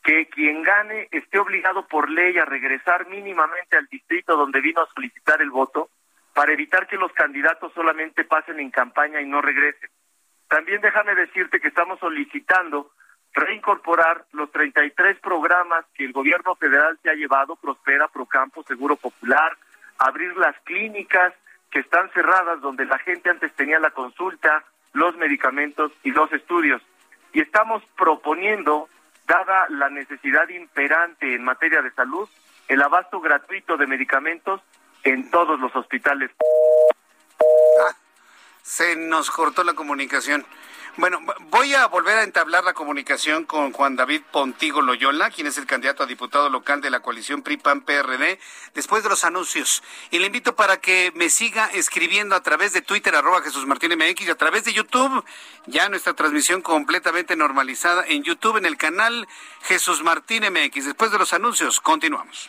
que quien gane esté obligado por ley a regresar mínimamente al distrito donde vino a solicitar el voto para evitar que los candidatos solamente pasen en campaña y no regresen. También déjame decirte que estamos solicitando reincorporar los 33 programas que el gobierno federal se ha llevado, Prospera, Procampo, Seguro Popular, abrir las clínicas que están cerradas donde la gente antes tenía la consulta, los medicamentos y los estudios. Y estamos proponiendo dada la necesidad imperante en materia de salud, el abasto gratuito de medicamentos en todos los hospitales. Ah, se nos cortó la comunicación. Bueno, voy a volver a entablar la comunicación con Juan David Pontigo Loyola, quien es el candidato a diputado local de la coalición PRI-PAN-PRD, después de los anuncios. Y le invito para que me siga escribiendo a través de Twitter, arroba Jesús Martín MX, y a través de YouTube, ya nuestra transmisión completamente normalizada en YouTube, en el canal Jesús Martín MX. Después de los anuncios, continuamos.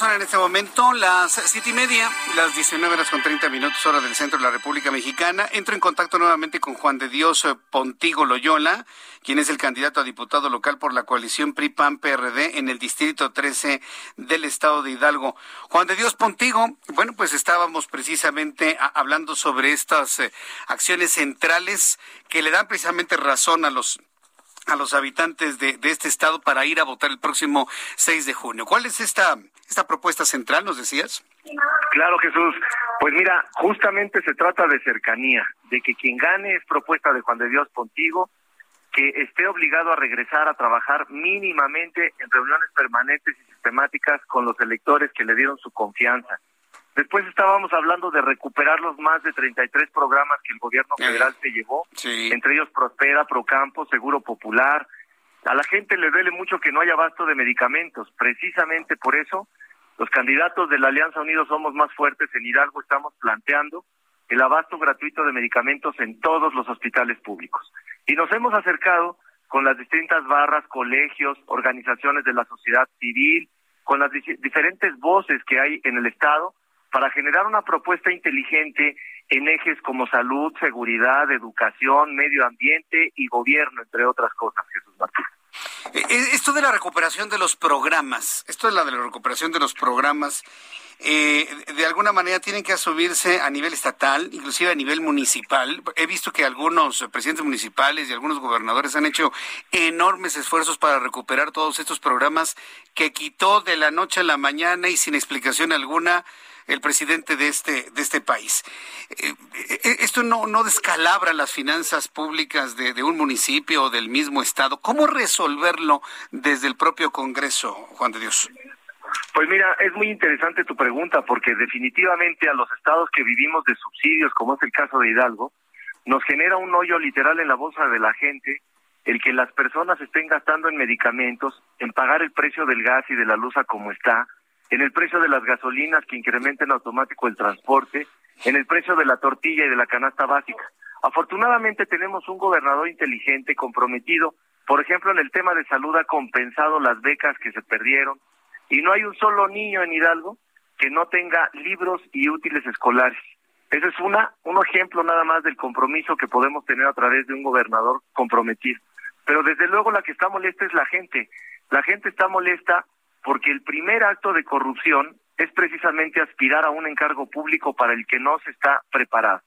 Son en este momento las siete y media, las 19 horas con 30 minutos, hora del centro de la República Mexicana. Entro en contacto nuevamente con Juan de Dios eh, Pontigo Loyola, quien es el candidato a diputado local por la coalición PRI-PAN-PRD en el distrito 13 del estado de Hidalgo. Juan de Dios Pontigo, bueno, pues estábamos precisamente hablando sobre estas eh, acciones centrales que le dan precisamente razón a los a los habitantes de, de, este estado para ir a votar el próximo 6 de junio. ¿Cuál es esta, esta propuesta central, nos decías? Claro, Jesús. Pues mira, justamente se trata de cercanía, de que quien gane es propuesta de Juan de Dios contigo, que esté obligado a regresar a trabajar mínimamente en reuniones permanentes y sistemáticas con los electores que le dieron su confianza. Después estábamos hablando de recuperar los más de 33 programas que el gobierno federal se llevó, entre ellos Prospera, Procampo, Seguro Popular. A la gente le duele mucho que no haya abasto de medicamentos. Precisamente por eso, los candidatos de la Alianza Unidos Somos Más Fuertes en Hidalgo estamos planteando el abasto gratuito de medicamentos en todos los hospitales públicos. Y nos hemos acercado con las distintas barras, colegios, organizaciones de la sociedad civil, con las diferentes voces que hay en el Estado, para generar una propuesta inteligente en ejes como salud, seguridad, educación, medio ambiente y gobierno, entre otras cosas, Jesús Martín. Eh, eh, esto de la recuperación de los programas, esto de la, de la recuperación de los programas, eh, de alguna manera tienen que asumirse a nivel estatal, inclusive a nivel municipal. He visto que algunos presidentes municipales y algunos gobernadores han hecho enormes esfuerzos para recuperar todos estos programas que quitó de la noche a la mañana y sin explicación alguna el presidente de este, de este país. Eh, eh, esto no, no descalabra las finanzas públicas de, de un municipio o del mismo Estado. ¿Cómo resolverlo desde el propio Congreso, Juan de Dios? Pues mira, es muy interesante tu pregunta porque definitivamente a los estados que vivimos de subsidios, como es el caso de Hidalgo, nos genera un hoyo literal en la bolsa de la gente el que las personas estén gastando en medicamentos, en pagar el precio del gas y de la luz a como está, en el precio de las gasolinas que incrementen automático el transporte, en el precio de la tortilla y de la canasta básica. Afortunadamente tenemos un gobernador inteligente, comprometido, por ejemplo, en el tema de salud ha compensado las becas que se perdieron y no hay un solo niño en Hidalgo que no tenga libros y útiles escolares. Ese es una, un ejemplo nada más del compromiso que podemos tener a través de un gobernador comprometido. Pero desde luego la que está molesta es la gente. La gente está molesta porque el primer acto de corrupción es precisamente aspirar a un encargo público para el que no se está preparado.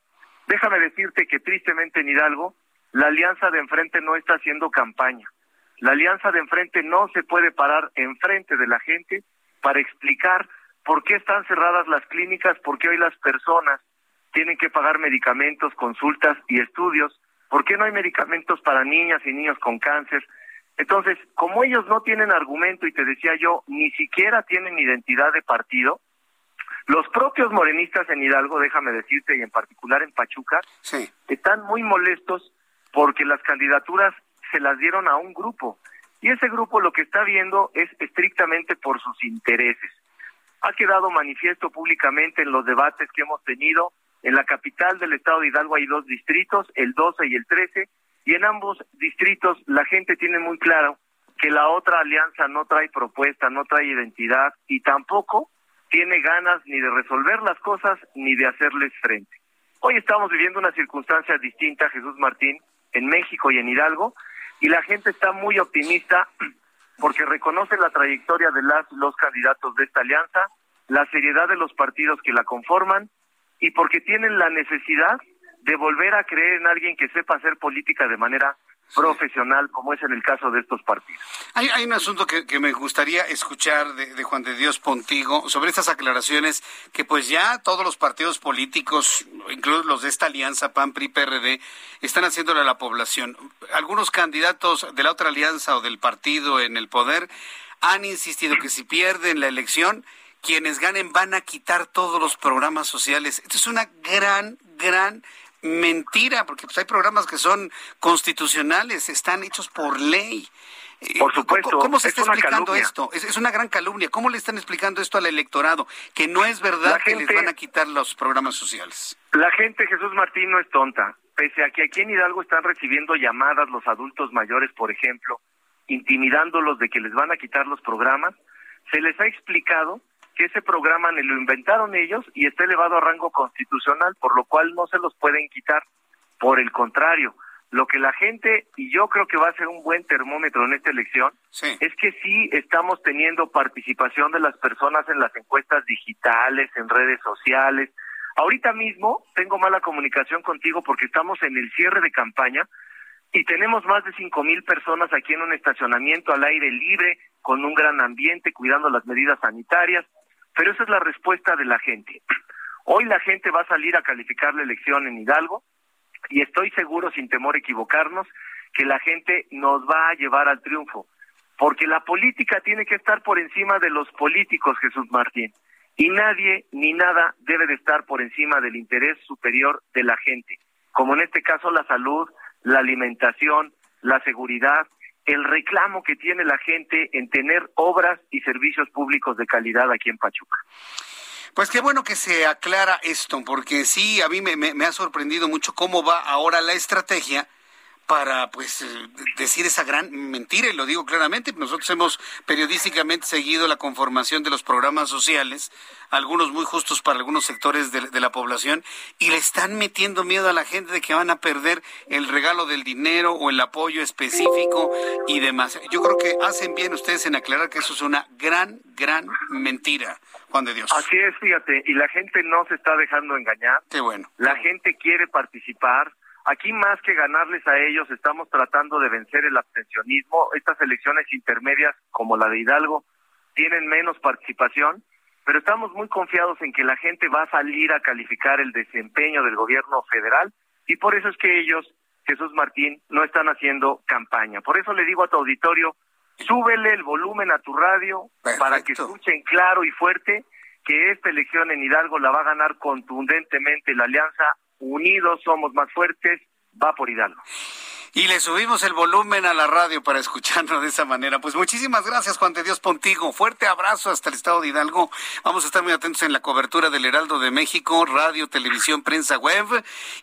Déjame decirte que tristemente en Hidalgo la alianza de enfrente no está haciendo campaña. La alianza de enfrente no se puede parar enfrente de la gente para explicar por qué están cerradas las clínicas, por qué hoy las personas tienen que pagar medicamentos, consultas y estudios, por qué no hay medicamentos para niñas y niños con cáncer, entonces, como ellos no tienen argumento y te decía yo, ni siquiera tienen identidad de partido, los propios morenistas en Hidalgo, déjame decirte, y en particular en Pachuca, están muy molestos porque las candidaturas se las dieron a un grupo. Y ese grupo lo que está viendo es estrictamente por sus intereses. Ha quedado manifiesto públicamente en los debates que hemos tenido. En la capital del estado de Hidalgo hay dos distritos, el 12 y el 13, y en ambos distritos la gente tiene muy claro que la otra alianza no trae propuesta, no trae identidad y tampoco tiene ganas ni de resolver las cosas ni de hacerles frente. Hoy estamos viviendo una circunstancia distinta, Jesús Martín, en México y en Hidalgo, y la gente está muy optimista [CLEARS THROAT] porque reconoce la trayectoria de las los candidatos de esta alianza, la seriedad de los partidos que la conforman y porque tienen la necesidad de volver a creer en alguien que sepa hacer política de manera profesional, como es en el caso de estos partidos. Hay, hay un asunto que, que, me gustaría escuchar de, de, Juan de Dios Pontigo sobre estas aclaraciones que pues ya todos los partidos políticos, incluso los de esta alianza PAN, PRI, PRD, están haciéndole a la población. Algunos candidatos de la otra alianza o del partido en el poder han insistido que si pierden la elección, quienes ganen van a quitar todos los programas sociales. Esto es una gran, gran mentira, porque pues hay programas que son constitucionales, están hechos por ley. Eh, por supuesto. ¿Cómo, se está explicando esto? Es, una gran calumnia. ¿Cómo le están explicando esto al electorado? Que no es verdad que les van a quitar los programas sociales. La gente, Jesús Martín, no es tonta. Pese a que aquí en Hidalgo están recibiendo llamadas los adultos mayores, por ejemplo, intimidándolos de que les van a quitar los programas, se les ha explicado que ese programa ni lo inventaron ellos y está elevado a rango constitucional, por lo cual no se los pueden quitar. Por el contrario, lo que la gente, y yo creo que va a ser un buen termómetro en esta elección, es que sí estamos teniendo participación de las personas en las encuestas digitales, en redes sociales. Ahorita mismo tengo mala comunicación contigo porque estamos en el cierre de campaña, y tenemos más de cinco mil personas aquí en un estacionamiento al aire libre, con un gran ambiente, cuidando las medidas sanitarias, pero esa es la respuesta de la gente. [CLEARS THROAT] Hoy la gente va a salir a calificar la elección en Hidalgo y estoy seguro, sin temor a equivocarnos, que la gente nos va a llevar al triunfo, porque la política tiene que estar por encima de los políticos, Jesús Martín, y nadie ni nada debe de estar por encima del interés superior de la gente, como en este caso la salud, la alimentación, la seguridad, el reclamo que tiene la gente en tener obras y servicios públicos de calidad aquí en Pachuca. Pues qué bueno que se aclara esto, porque sí, a mí me, me ha sorprendido mucho cómo va ahora la estrategia para pues eh, decir esa gran mentira y lo digo claramente nosotros hemos periodísticamente seguido la conformación de los programas sociales algunos muy justos para algunos sectores de, la población y le están metiendo miedo a la gente de que van a perder el regalo del dinero o el apoyo específico y demás. Yo creo que hacen bien ustedes en aclarar que eso es una gran gran mentira Juan de Dios. Así es fíjate y la gente no se está dejando engañar. Qué bueno. La gente quiere participar Aquí más que ganarles a ellos, estamos tratando de vencer el abstencionismo. Estas elecciones intermedias, como la de Hidalgo, tienen menos participación, pero estamos muy confiados en que la gente va a salir a calificar el desempeño del gobierno federal y por eso es que ellos, Jesús Martín, no están haciendo campaña. Por eso le digo a tu auditorio, súbele el volumen a tu radio para que escuchen claro y fuerte que esta elección en Hidalgo la va a ganar contundentemente la alianza unidos somos más fuertes, va por Hidalgo. Y le subimos el volumen a la radio para escucharlo de esa manera. Pues muchísimas gracias, Juan de Dios Pontigo. Fuerte abrazo hasta el estado de Hidalgo. Vamos a estar muy atentos en la cobertura del Heraldo de México, radio, televisión, prensa, web.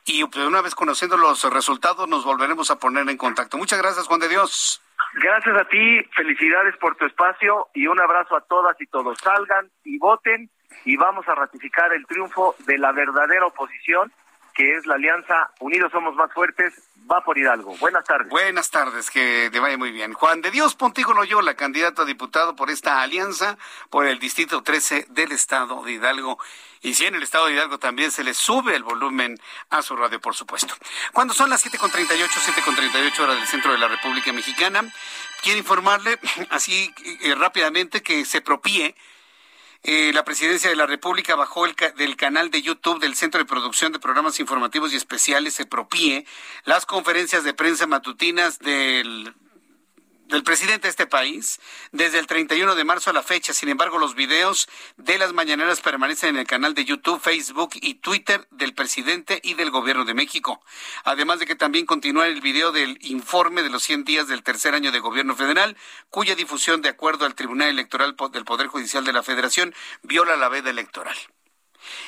Y pues, una vez conociendo los resultados, nos volveremos a poner en contacto. Muchas gracias, Juan de Dios. Gracias a ti, felicidades por tu espacio y un abrazo a todas y todos. Salgan y voten y vamos a ratificar el triunfo de la verdadera oposición que es la alianza Unidos Somos Más Fuertes, va por Hidalgo. Buenas tardes. Buenas tardes, que te vaya muy bien. Juan de Dios Pontigo Loyola, candidato a diputado por esta alianza, por el Distrito 13 del Estado de Hidalgo. Y si en el Estado de Hidalgo también se le sube el volumen a su radio, por supuesto. Cuando son las 7.38, 7.38 horas del centro de la República Mexicana, quiero informarle [CLEARS THROAT] así eh, rápidamente que se propie eh, la presidencia de la República bajó el del canal de YouTube del Centro de Producción de Programas Informativos y Especiales, se propie, las conferencias de prensa matutinas del del presidente de este país desde el 31 de marzo a la fecha. Sin embargo, los videos de las mañaneras permanecen en el canal de YouTube, Facebook y Twitter del presidente y del gobierno de México. Además de que también continúa el video del informe de los 100 días del tercer año de gobierno federal, cuya difusión, de acuerdo al Tribunal Electoral del Poder Judicial de la Federación, viola la veda electoral.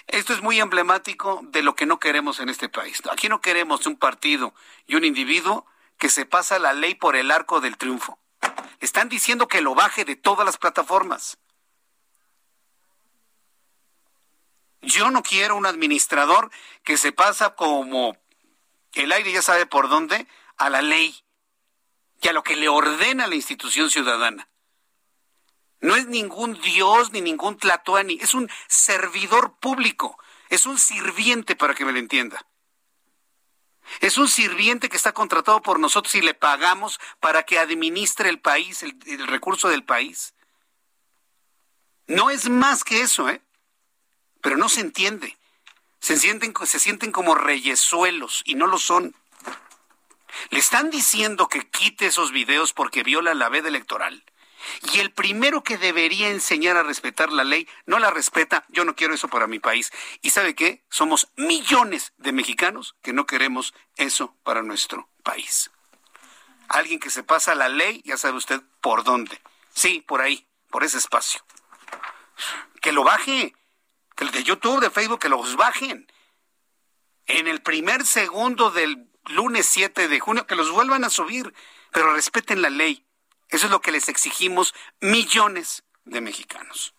Esto es muy emblemático de lo que no queremos en este país. Aquí no queremos un partido y un individuo que se pasa la ley por el arco del triunfo. Están diciendo que lo baje de todas las plataformas. Yo no quiero un administrador que se pasa como el aire ya sabe por dónde a la ley y a lo que le ordena la institución ciudadana. No es ningún dios ni ningún tlatoani, es un servidor público, es un sirviente para que me lo entienda. Es un sirviente que está contratado por nosotros y le pagamos para que administre el país, el, recurso del país. No es más que eso, ¿eh? Pero no se entiende. Se sienten, se sienten como reyesuelos y no lo son. Le están diciendo que quite esos videos porque viola la veda electoral. Y el primero que debería enseñar a respetar la ley no la respeta. Yo no quiero eso para mi país. ¿Y sabe qué? Somos millones de mexicanos que no queremos eso para nuestro país. Alguien que se pasa la ley, ya sabe usted por dónde. Sí, por ahí, por ese espacio. Que lo baje. Que el de YouTube, de Facebook, que los bajen. En el primer segundo del lunes 7 de junio, que los vuelvan a subir. Pero respeten la ley eso es lo que les exigimos millones de mexicanos.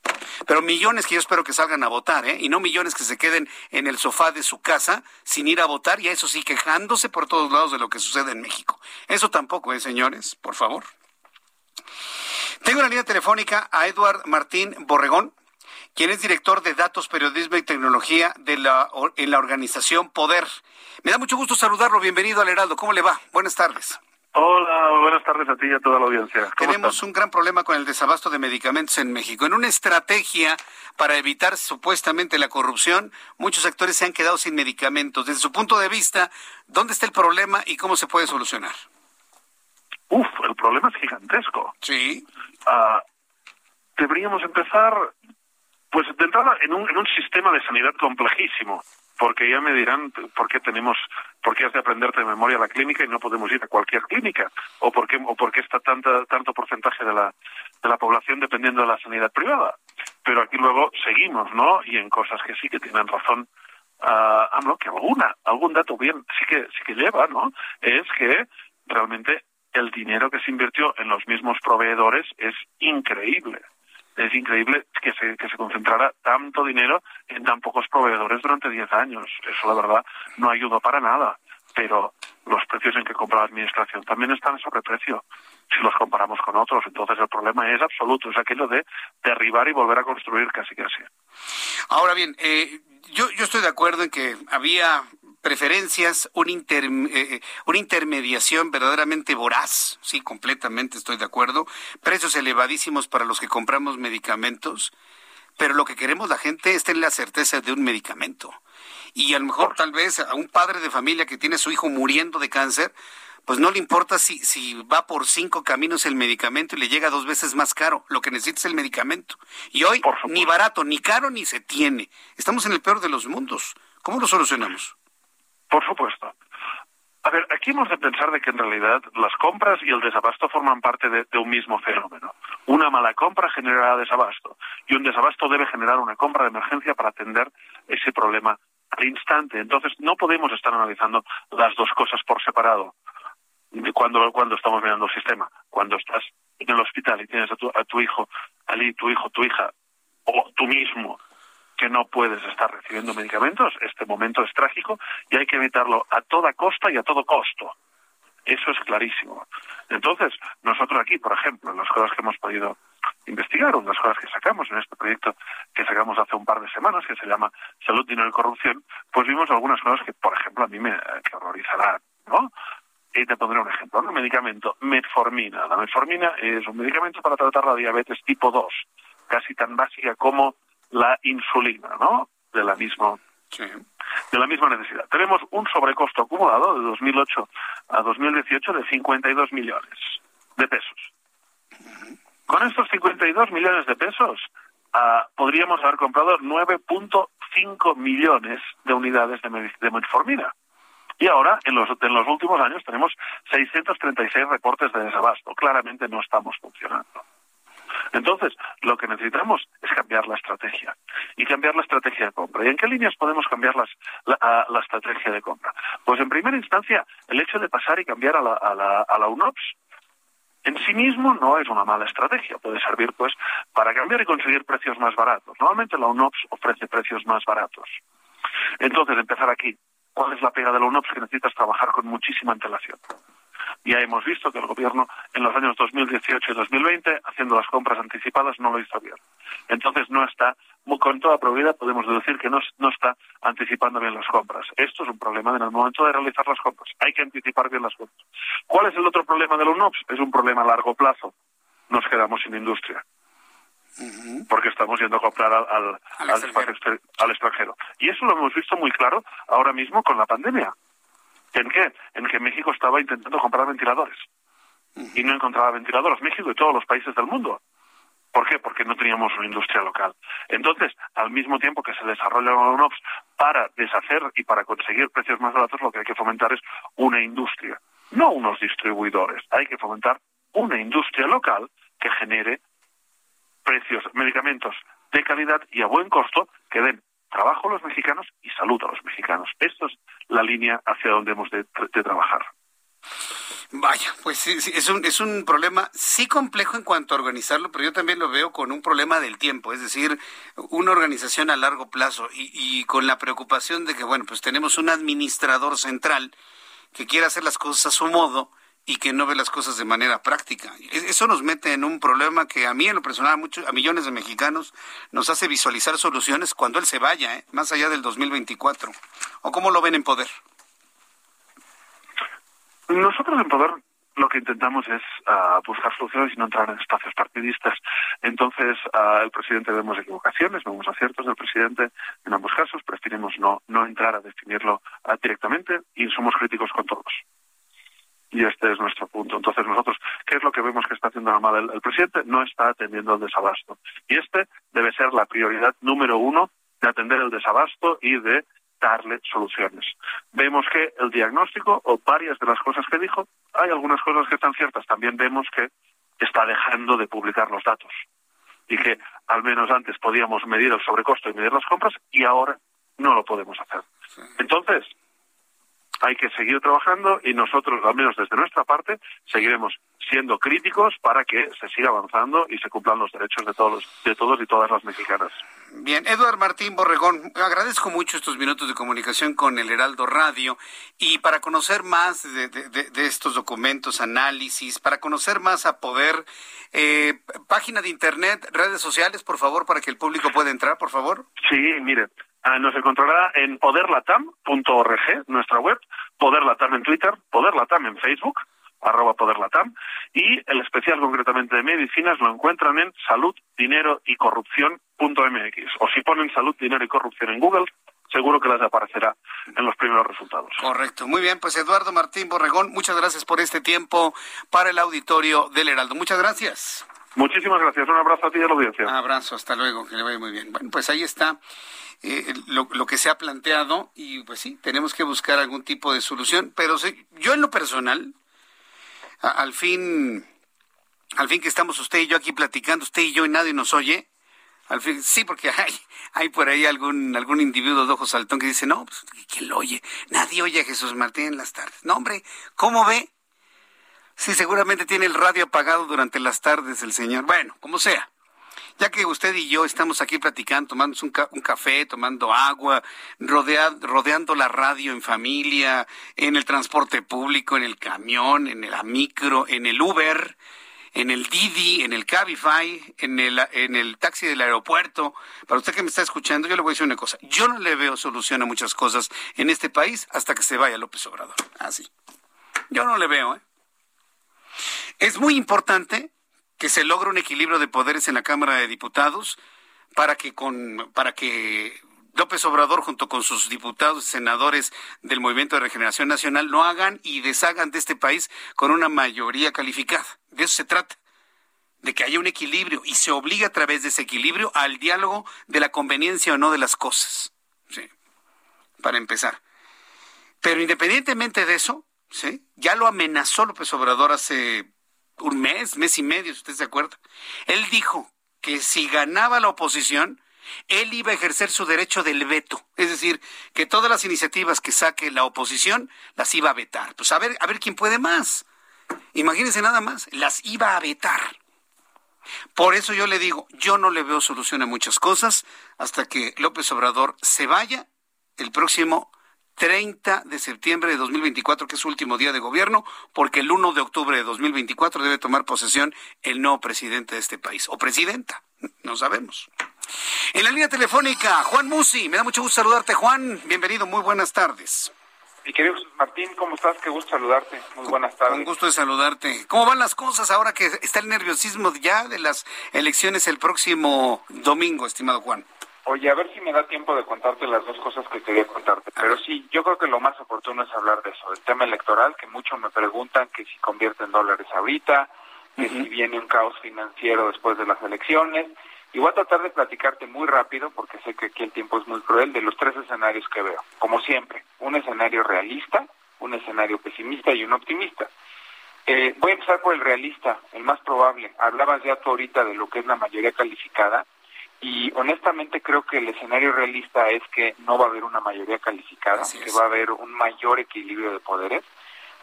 Pero millones que yo espero que salgan a votar, ¿eh? Y no millones que se queden en el sofá de su casa sin ir a votar y a eso sí quejándose por todos lados de lo que sucede en México. Eso tampoco, ¿eh, señores? Por favor. Tengo una línea telefónica a Eduard Martín Borregón, quien es director de Datos, Periodismo y Tecnología de la, en la organización Poder. Me da mucho gusto saludarlo. Bienvenido al Heraldo. ¿Cómo le va? Buenas tardes. Hola, buenas tardes a ti y a toda la audiencia. Tenemos un gran problema con el desabasto de medicamentos en México. En una estrategia para evitar supuestamente la corrupción, muchos sectores se han quedado sin medicamentos. Desde su punto de vista, ¿dónde está el problema y cómo se puede solucionar? Uf, el problema es gigantesco. Sí. Ah, deberíamos empezar, pues de entrada, en un, en un sistema de sanidad complejísimo porque ya me dirán por qué tenemos, por qué has de aprenderte de memoria la clínica y no podemos ir a cualquier clínica, o por qué, o por qué está tanta, tanto porcentaje de la, de la población dependiendo de la sanidad privada. Pero aquí luego seguimos, ¿no? Y en cosas que sí que tienen razón, uh, que alguna, algún dato bien sí que, sí que lleva, ¿no? Es que realmente el dinero que se invirtió en los mismos proveedores es increíble es increíble que se, que se concentrara tanto dinero en tan pocos proveedores durante 10 años. Eso, la verdad, no ayudó para nada. Pero los precios en que compra la administración también están sobreprecio si los comparamos con otros. Entonces, el problema es absoluto. Es aquello de derribar y volver a construir casi casi. Ahora bien, eh, yo, yo estoy de acuerdo en que había preferencias, un inter, eh, eh, una intermediación verdaderamente voraz, sí, completamente estoy de acuerdo, precios elevadísimos para los que compramos medicamentos, pero lo que queremos la gente es tener la certeza de un medicamento. Y a lo mejor tal vez a un padre de familia que tiene a su hijo muriendo de cáncer, pues no le importa si, si va por cinco caminos el medicamento y le llega dos veces más caro. Lo que necesita es el medicamento. Y hoy ni barato, ni caro, ni se tiene. Estamos en el peor de los mundos. ¿Cómo lo solucionamos? Por supuesto. A ver, aquí hemos de pensar de que en realidad las compras y el desabasto forman parte de, un mismo fenómeno. Una mala compra generará desabasto y un desabasto debe generar una compra de emergencia para atender ese problema al instante. Entonces, no podemos estar analizando las dos cosas por separado cuando, cuando estamos mirando el sistema. Cuando estás en el hospital y tienes a tu, a tu hijo, Ali, tu hijo, tu hija, o tú mismo que no puedes estar recibiendo medicamentos, este momento es trágico y hay que evitarlo a toda costa y a todo costo. Eso es clarísimo. Entonces, nosotros aquí, por ejemplo, en las cosas que hemos podido investigar, unas cosas que sacamos en este proyecto que sacamos hace un par de semanas, que se llama Salud, Dinero y Corrupción, pues vimos algunas cosas que, por ejemplo, a mí me que horrorizarán, ¿no? Y te pondré un ejemplo, un medicamento, metformina. La metformina es un medicamento para tratar la diabetes tipo 2, casi tan básica como la insulina, ¿no? De la misma de la misma necesidad. Tenemos un sobrecosto acumulado de 2008 a 2018 de 52 millones de pesos. Con estos 52 millones de pesos ah, podríamos haber comprado 9.5 millones de unidades de, de metformina. Y ahora, en los, en los últimos años, tenemos 636 reportes de desabasto. Claramente no estamos funcionando. Entonces, lo que necesitamos es cambiar la estrategia y cambiar la estrategia de compra. ¿Y en qué líneas podemos cambiar la, la, estrategia de compra? Pues en primera instancia, el hecho de pasar y cambiar a la, a la, a la UNOPS en sí mismo no es una mala estrategia, puede servir pues para cambiar y conseguir precios más baratos. Normalmente la UNOPS ofrece precios más baratos. Entonces, empezar aquí. ¿Cuál es la pega de la UNOPS? Que necesitas trabajar con muchísima antelación. Ya hemos visto que el gobierno en los años 2018 y 2020, haciendo las compras anticipadas, no lo hizo bien. Entonces no está, con toda probabilidad podemos deducir que no, no está anticipando bien las compras. Esto es un problema en el momento de realizar las compras. Hay que anticipar bien las compras. ¿Cuál es el otro problema de los NOPS? Es un problema a largo plazo. Nos quedamos sin industria porque estamos yendo a comprar al, al, extranjero. Y eso lo hemos visto muy claro ahora mismo con la pandemia. ¿En qué? En que México estaba intentando comprar ventiladores y no encontraba ventiladores. México y todos los países del mundo. ¿Por qué? Porque no teníamos una industria local. Entonces, al mismo tiempo que se desarrolla la UNOPS para deshacer y para conseguir precios más baratos, lo que hay que fomentar es una industria, no unos distribuidores. Hay que fomentar una industria local que genere precios, medicamentos de calidad y a buen costo que den trabajo a los mexicanos y salud a los mexicanos. Esto es la línea hacia donde hemos de, trabajar. Vaya, pues sí, es, un, es un problema sí complejo en cuanto a organizarlo, pero yo también lo veo con un problema del tiempo, es decir, una organización a largo plazo y, y con la preocupación de que, bueno, pues tenemos un administrador central que quiere hacer las cosas a su modo y que no ve las cosas de manera práctica. Eso nos mete en un problema que a mí en lo personal, a, a millones de mexicanos, nos hace visualizar soluciones cuando él se vaya, ¿eh? más allá del 2024. ¿O cómo lo ven en poder? Nosotros en Poder lo que intentamos es uh, buscar soluciones y no entrar en espacios partidistas. Entonces, uh, el presidente vemos equivocaciones, vemos aciertos del presidente en ambos casos, preferimos no, no entrar a definirlo uh, directamente y somos críticos con todos. Y este es nuestro punto. Entonces, nosotros, ¿qué es lo que vemos que está haciendo la el, el presidente? No está atendiendo el desabasto. Y este debe ser la prioridad número uno de atender el desabasto y de darle soluciones. Vemos que el diagnóstico o varias de las cosas que dijo, hay algunas cosas que están ciertas. También vemos que está dejando de publicar los datos y que al menos antes podíamos medir el sobrecosto y medir las compras y ahora no lo podemos hacer. Entonces, hay que seguir trabajando y nosotros, al menos desde nuestra parte, seguiremos siendo críticos para que se siga avanzando y se cumplan los derechos de todos, de todos y todas las mexicanas. Bien, Eduard Martín Borregón, agradezco mucho estos minutos de comunicación con el Heraldo Radio y para conocer más de, de, de estos documentos, análisis, para conocer más a poder, eh, página de internet, redes sociales, por favor, para que el público pueda entrar, por favor. Sí, mire, uh, nos encontrará en poderlatam.org, nuestra web, Poderlatam en Twitter, Poderlatam en Facebook, arroba poderlatam, y el especial concretamente de medicinas lo encuentran en salud, dinero y corrupción.mx. O si ponen salud, dinero y corrupción en Google, seguro que les aparecerá en los primeros resultados. Correcto. Muy bien, pues Eduardo Martín Borregón, muchas gracias por este tiempo para el auditorio del Heraldo. Muchas gracias. Muchísimas gracias. Un abrazo a ti y a la audiencia. Abrazo, hasta luego, que le vaya muy bien. Bueno, pues ahí está eh, lo, lo, que se ha planteado y pues sí, tenemos que buscar algún tipo de solución, pero sí, yo en lo personal, al fin, al fin que estamos usted y yo aquí platicando, usted y yo y nadie nos oye, al fin, sí, porque [LAUGHS] hay, hay por ahí algún, algún individuo de ojo saltón que dice, no, pues, ¿quién lo oye? Nadie oye a Jesús Martín en las tardes. No, hombre, ¿cómo ve? Sí, seguramente tiene el radio apagado durante las tardes el señor. Bueno, como sea. Ya que usted y yo estamos aquí platicando, tomando un, ca un café, tomando agua, rodea rodeando la radio en familia, en el transporte público, en el camión, en el micro, en el Uber, en el Didi, en el Cabify, en el, en el taxi del aeropuerto. Para usted que me está escuchando, yo le voy a decir una cosa. Yo no le veo solución a muchas cosas en este país hasta que se vaya López Obrador. Así. Yo no le veo, ¿eh? Es muy importante que se logre un equilibrio de poderes en la Cámara de Diputados para que con para que López Obrador junto con sus diputados y senadores del Movimiento de Regeneración Nacional lo hagan y deshagan de este país con una mayoría calificada. De eso se trata de que haya un equilibrio y se obliga a través de ese equilibrio al diálogo de la conveniencia o no de las cosas. Sí. Para empezar. Pero independientemente de eso, ¿sí? Ya lo amenazó López Obrador hace un mes, mes y medio, si usted se acuerda. Él dijo que si ganaba la oposición, él iba a ejercer su derecho del veto, es decir, que todas las iniciativas que saque la oposición las iba a vetar. Pues a ver, a ver quién puede más. Imagínense nada más, las iba a vetar. Por eso yo le digo, yo no le veo solución a muchas cosas hasta que López Obrador se vaya el próximo 30 de septiembre de 2024, que es su último día de gobierno, porque el 1 de octubre de 2024 debe tomar posesión el nuevo presidente de este país, o presidenta, [LAUGHS] no sabemos. En la línea telefónica, Juan Musi, me da mucho gusto saludarte, Juan, bienvenido, muy buenas tardes. Mi querido Martín, ¿cómo estás? Qué gusto saludarte. Muy buenas tardes. Un gusto de saludarte. ¿Cómo van las cosas ahora que está el nerviosismo ya de las elecciones el próximo domingo, estimado Juan? Oye, a ver si me da tiempo de contarte las dos cosas que quería contarte. Pero sí, yo creo que lo más oportuno es hablar de eso, del tema electoral, que muchos me preguntan que si convierte en dólares ahorita, que uh -huh. si viene un caos financiero después de las elecciones. Y voy a tratar de platicarte muy rápido, porque sé que aquí el tiempo es muy cruel, de los tres escenarios que veo. Como siempre, un escenario realista, un escenario pesimista y un optimista. Eh, voy a empezar por el realista, el más probable. Hablabas ya tú ahorita de lo que es la mayoría calificada y honestamente creo que el escenario realista es que no va a haber una mayoría calificada, que va a haber un mayor equilibrio de poderes,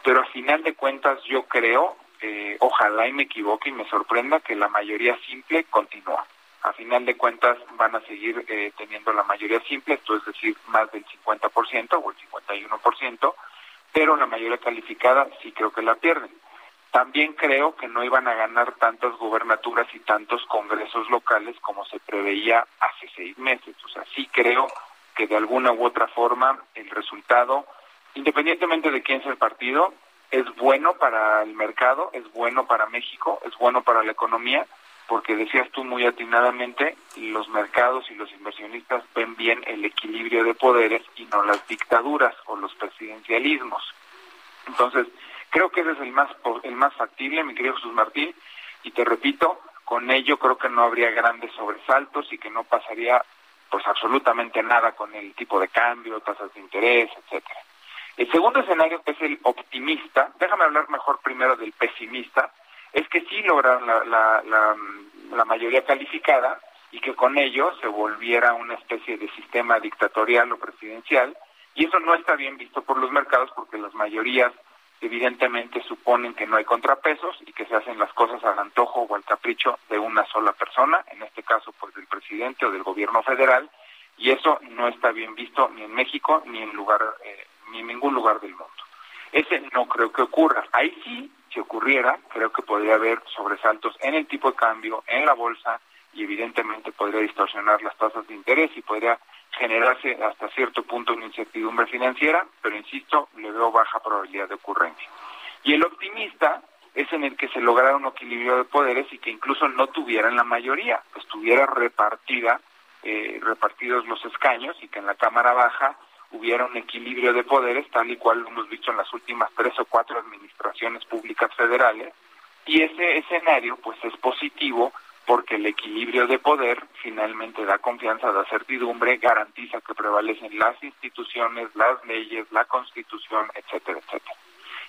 pero a final de cuentas yo creo, eh, ojalá y me equivoque y me sorprenda que la mayoría simple continúa. A final de cuentas van a seguir eh, teniendo la mayoría simple, esto es decir, más del 50% o el 51%, pero la mayoría calificada sí creo que la pierden. También creo que no iban a ganar tantas gubernaturas y tantos congresos locales como se preveía hace seis meses. O sea, sí creo que de alguna u otra forma el resultado, independientemente de quién sea el partido, es bueno para el mercado, es bueno para México, es bueno para la economía, porque decías tú muy atinadamente, los mercados y los inversionistas ven bien el equilibrio de poderes y no las dictaduras o los presidencialismos. Entonces, creo que ese es el más el más factible, mi querido Jesús Martín, y te repito, con ello creo que no habría grandes sobresaltos y que no pasaría pues absolutamente nada con el tipo de cambio, tasas de interés, etcétera. El segundo escenario, que es el optimista, déjame hablar mejor primero del pesimista, es que sí lograron la, la, la, mayoría calificada y que con ello se volviera una especie de sistema dictatorial o presidencial, y eso no está bien visto por los mercados porque las mayorías evidentemente suponen que no hay contrapesos y que se hacen las cosas al antojo o al capricho de una sola persona, en este caso pues del presidente o del gobierno federal, y eso no está bien visto ni en México ni en lugar eh, ni en ningún lugar del mundo. Ese no creo que ocurra. Ahí sí si ocurriera, creo que podría haber sobresaltos en el tipo de cambio, en la bolsa, y evidentemente podría distorsionar las tasas de interés y podría generarse hasta cierto punto una incertidumbre financiera, pero insisto, le veo baja probabilidad de ocurrencia. Y el optimista es en el que se lograra un equilibrio de poderes y que incluso no tuvieran la mayoría, estuviera repartida, eh, repartidos los escaños y que en la Cámara Baja hubiera un equilibrio de poderes, tal y cual lo hemos visto en las últimas tres o cuatro administraciones públicas federales, y ese escenario pues es positivo porque el equilibrio de poder finalmente da confianza, da certidumbre, garantiza que prevalecen las instituciones, las leyes, la constitución, etcétera, etcétera.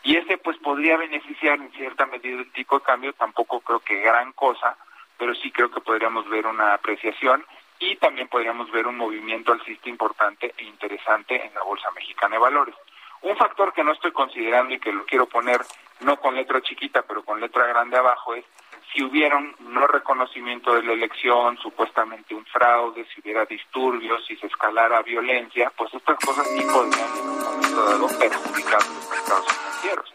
Y ese pues podría beneficiar en cierta medida el tipo de cambio, tampoco creo que gran cosa, pero sí creo que podríamos ver una apreciación y también podríamos ver un movimiento alcista importante e interesante en la Bolsa Mexicana de Valores. Un factor que no estoy considerando y que lo quiero poner no con letra chiquita, pero con letra grande abajo es si hubiera un no reconocimiento de la elección, supuestamente un fraude, si hubiera disturbios, si se escalara violencia, pues estas cosas sí podrían en un momento dado perjudicar los mercados financieros.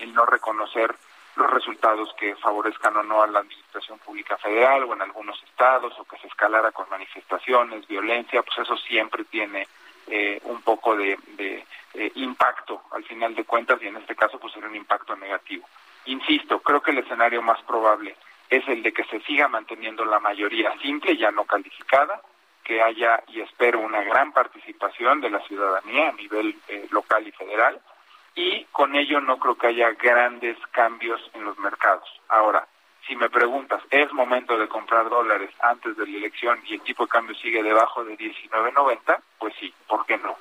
El no reconocer los resultados que favorezcan o no a la administración pública federal o en algunos estados o que se escalara con manifestaciones, violencia, pues eso siempre tiene eh, un poco de, eh, impacto al final de cuentas y en este caso pues sería un impacto negativo. Insisto, creo que el escenario más probable es el de que se siga manteniendo la mayoría simple, ya no calificada, que haya y espero una gran participación de la ciudadanía a nivel eh, local y federal, y con ello no creo que haya grandes cambios en los mercados. Ahora, si me preguntas, ¿es momento de comprar dólares antes de la elección y el tipo de cambio sigue debajo de 19.90? Pues sí, ¿por qué no?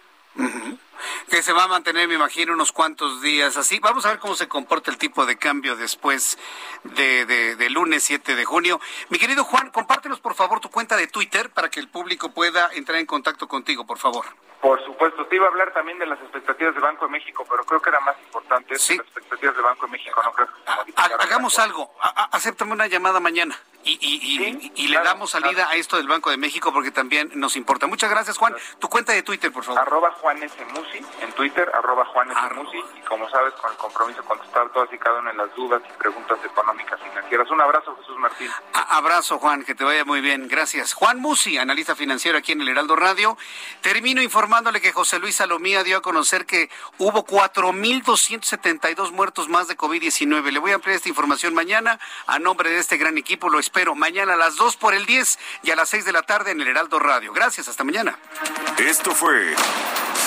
Que se va a mantener, me imagino, unos cuantos días así. Vamos a ver cómo se comporta el tipo de cambio después de, de, lunes 7 de junio. Mi querido Juan, compártenos por favor tu cuenta de Twitter para que el público pueda entrar en contacto contigo, por favor. Por supuesto, te iba a hablar también de las expectativas de Banco de México, pero creo que era más importante las expectativas de Banco de México. No creo que Hagamos algo, acéptame una llamada mañana y, y, y, le damos salida a esto del Banco de México porque también nos importa. Muchas gracias, Juan. Tu cuenta de Twitter, por favor. Arroba Juan S. Musi, en Twitter, arroba Juan S. Musi, y como sabes, con el compromiso de contestar todas y cada una de las dudas y preguntas económicas financieras. Un abrazo, Jesús Martín. abrazo, Juan, que te vaya muy bien. Gracias. Juan Musi, analista financiero aquí en el Heraldo Radio. Termino informándole que José Luis Salomía dio a conocer que hubo 4.272 muertos más de COVID-19. Le voy a ampliar esta información mañana a nombre de este gran equipo. Lo espero mañana a las 2 por el 10 y a las 6 de la tarde en el Heraldo Radio. Gracias, hasta mañana. Esto fue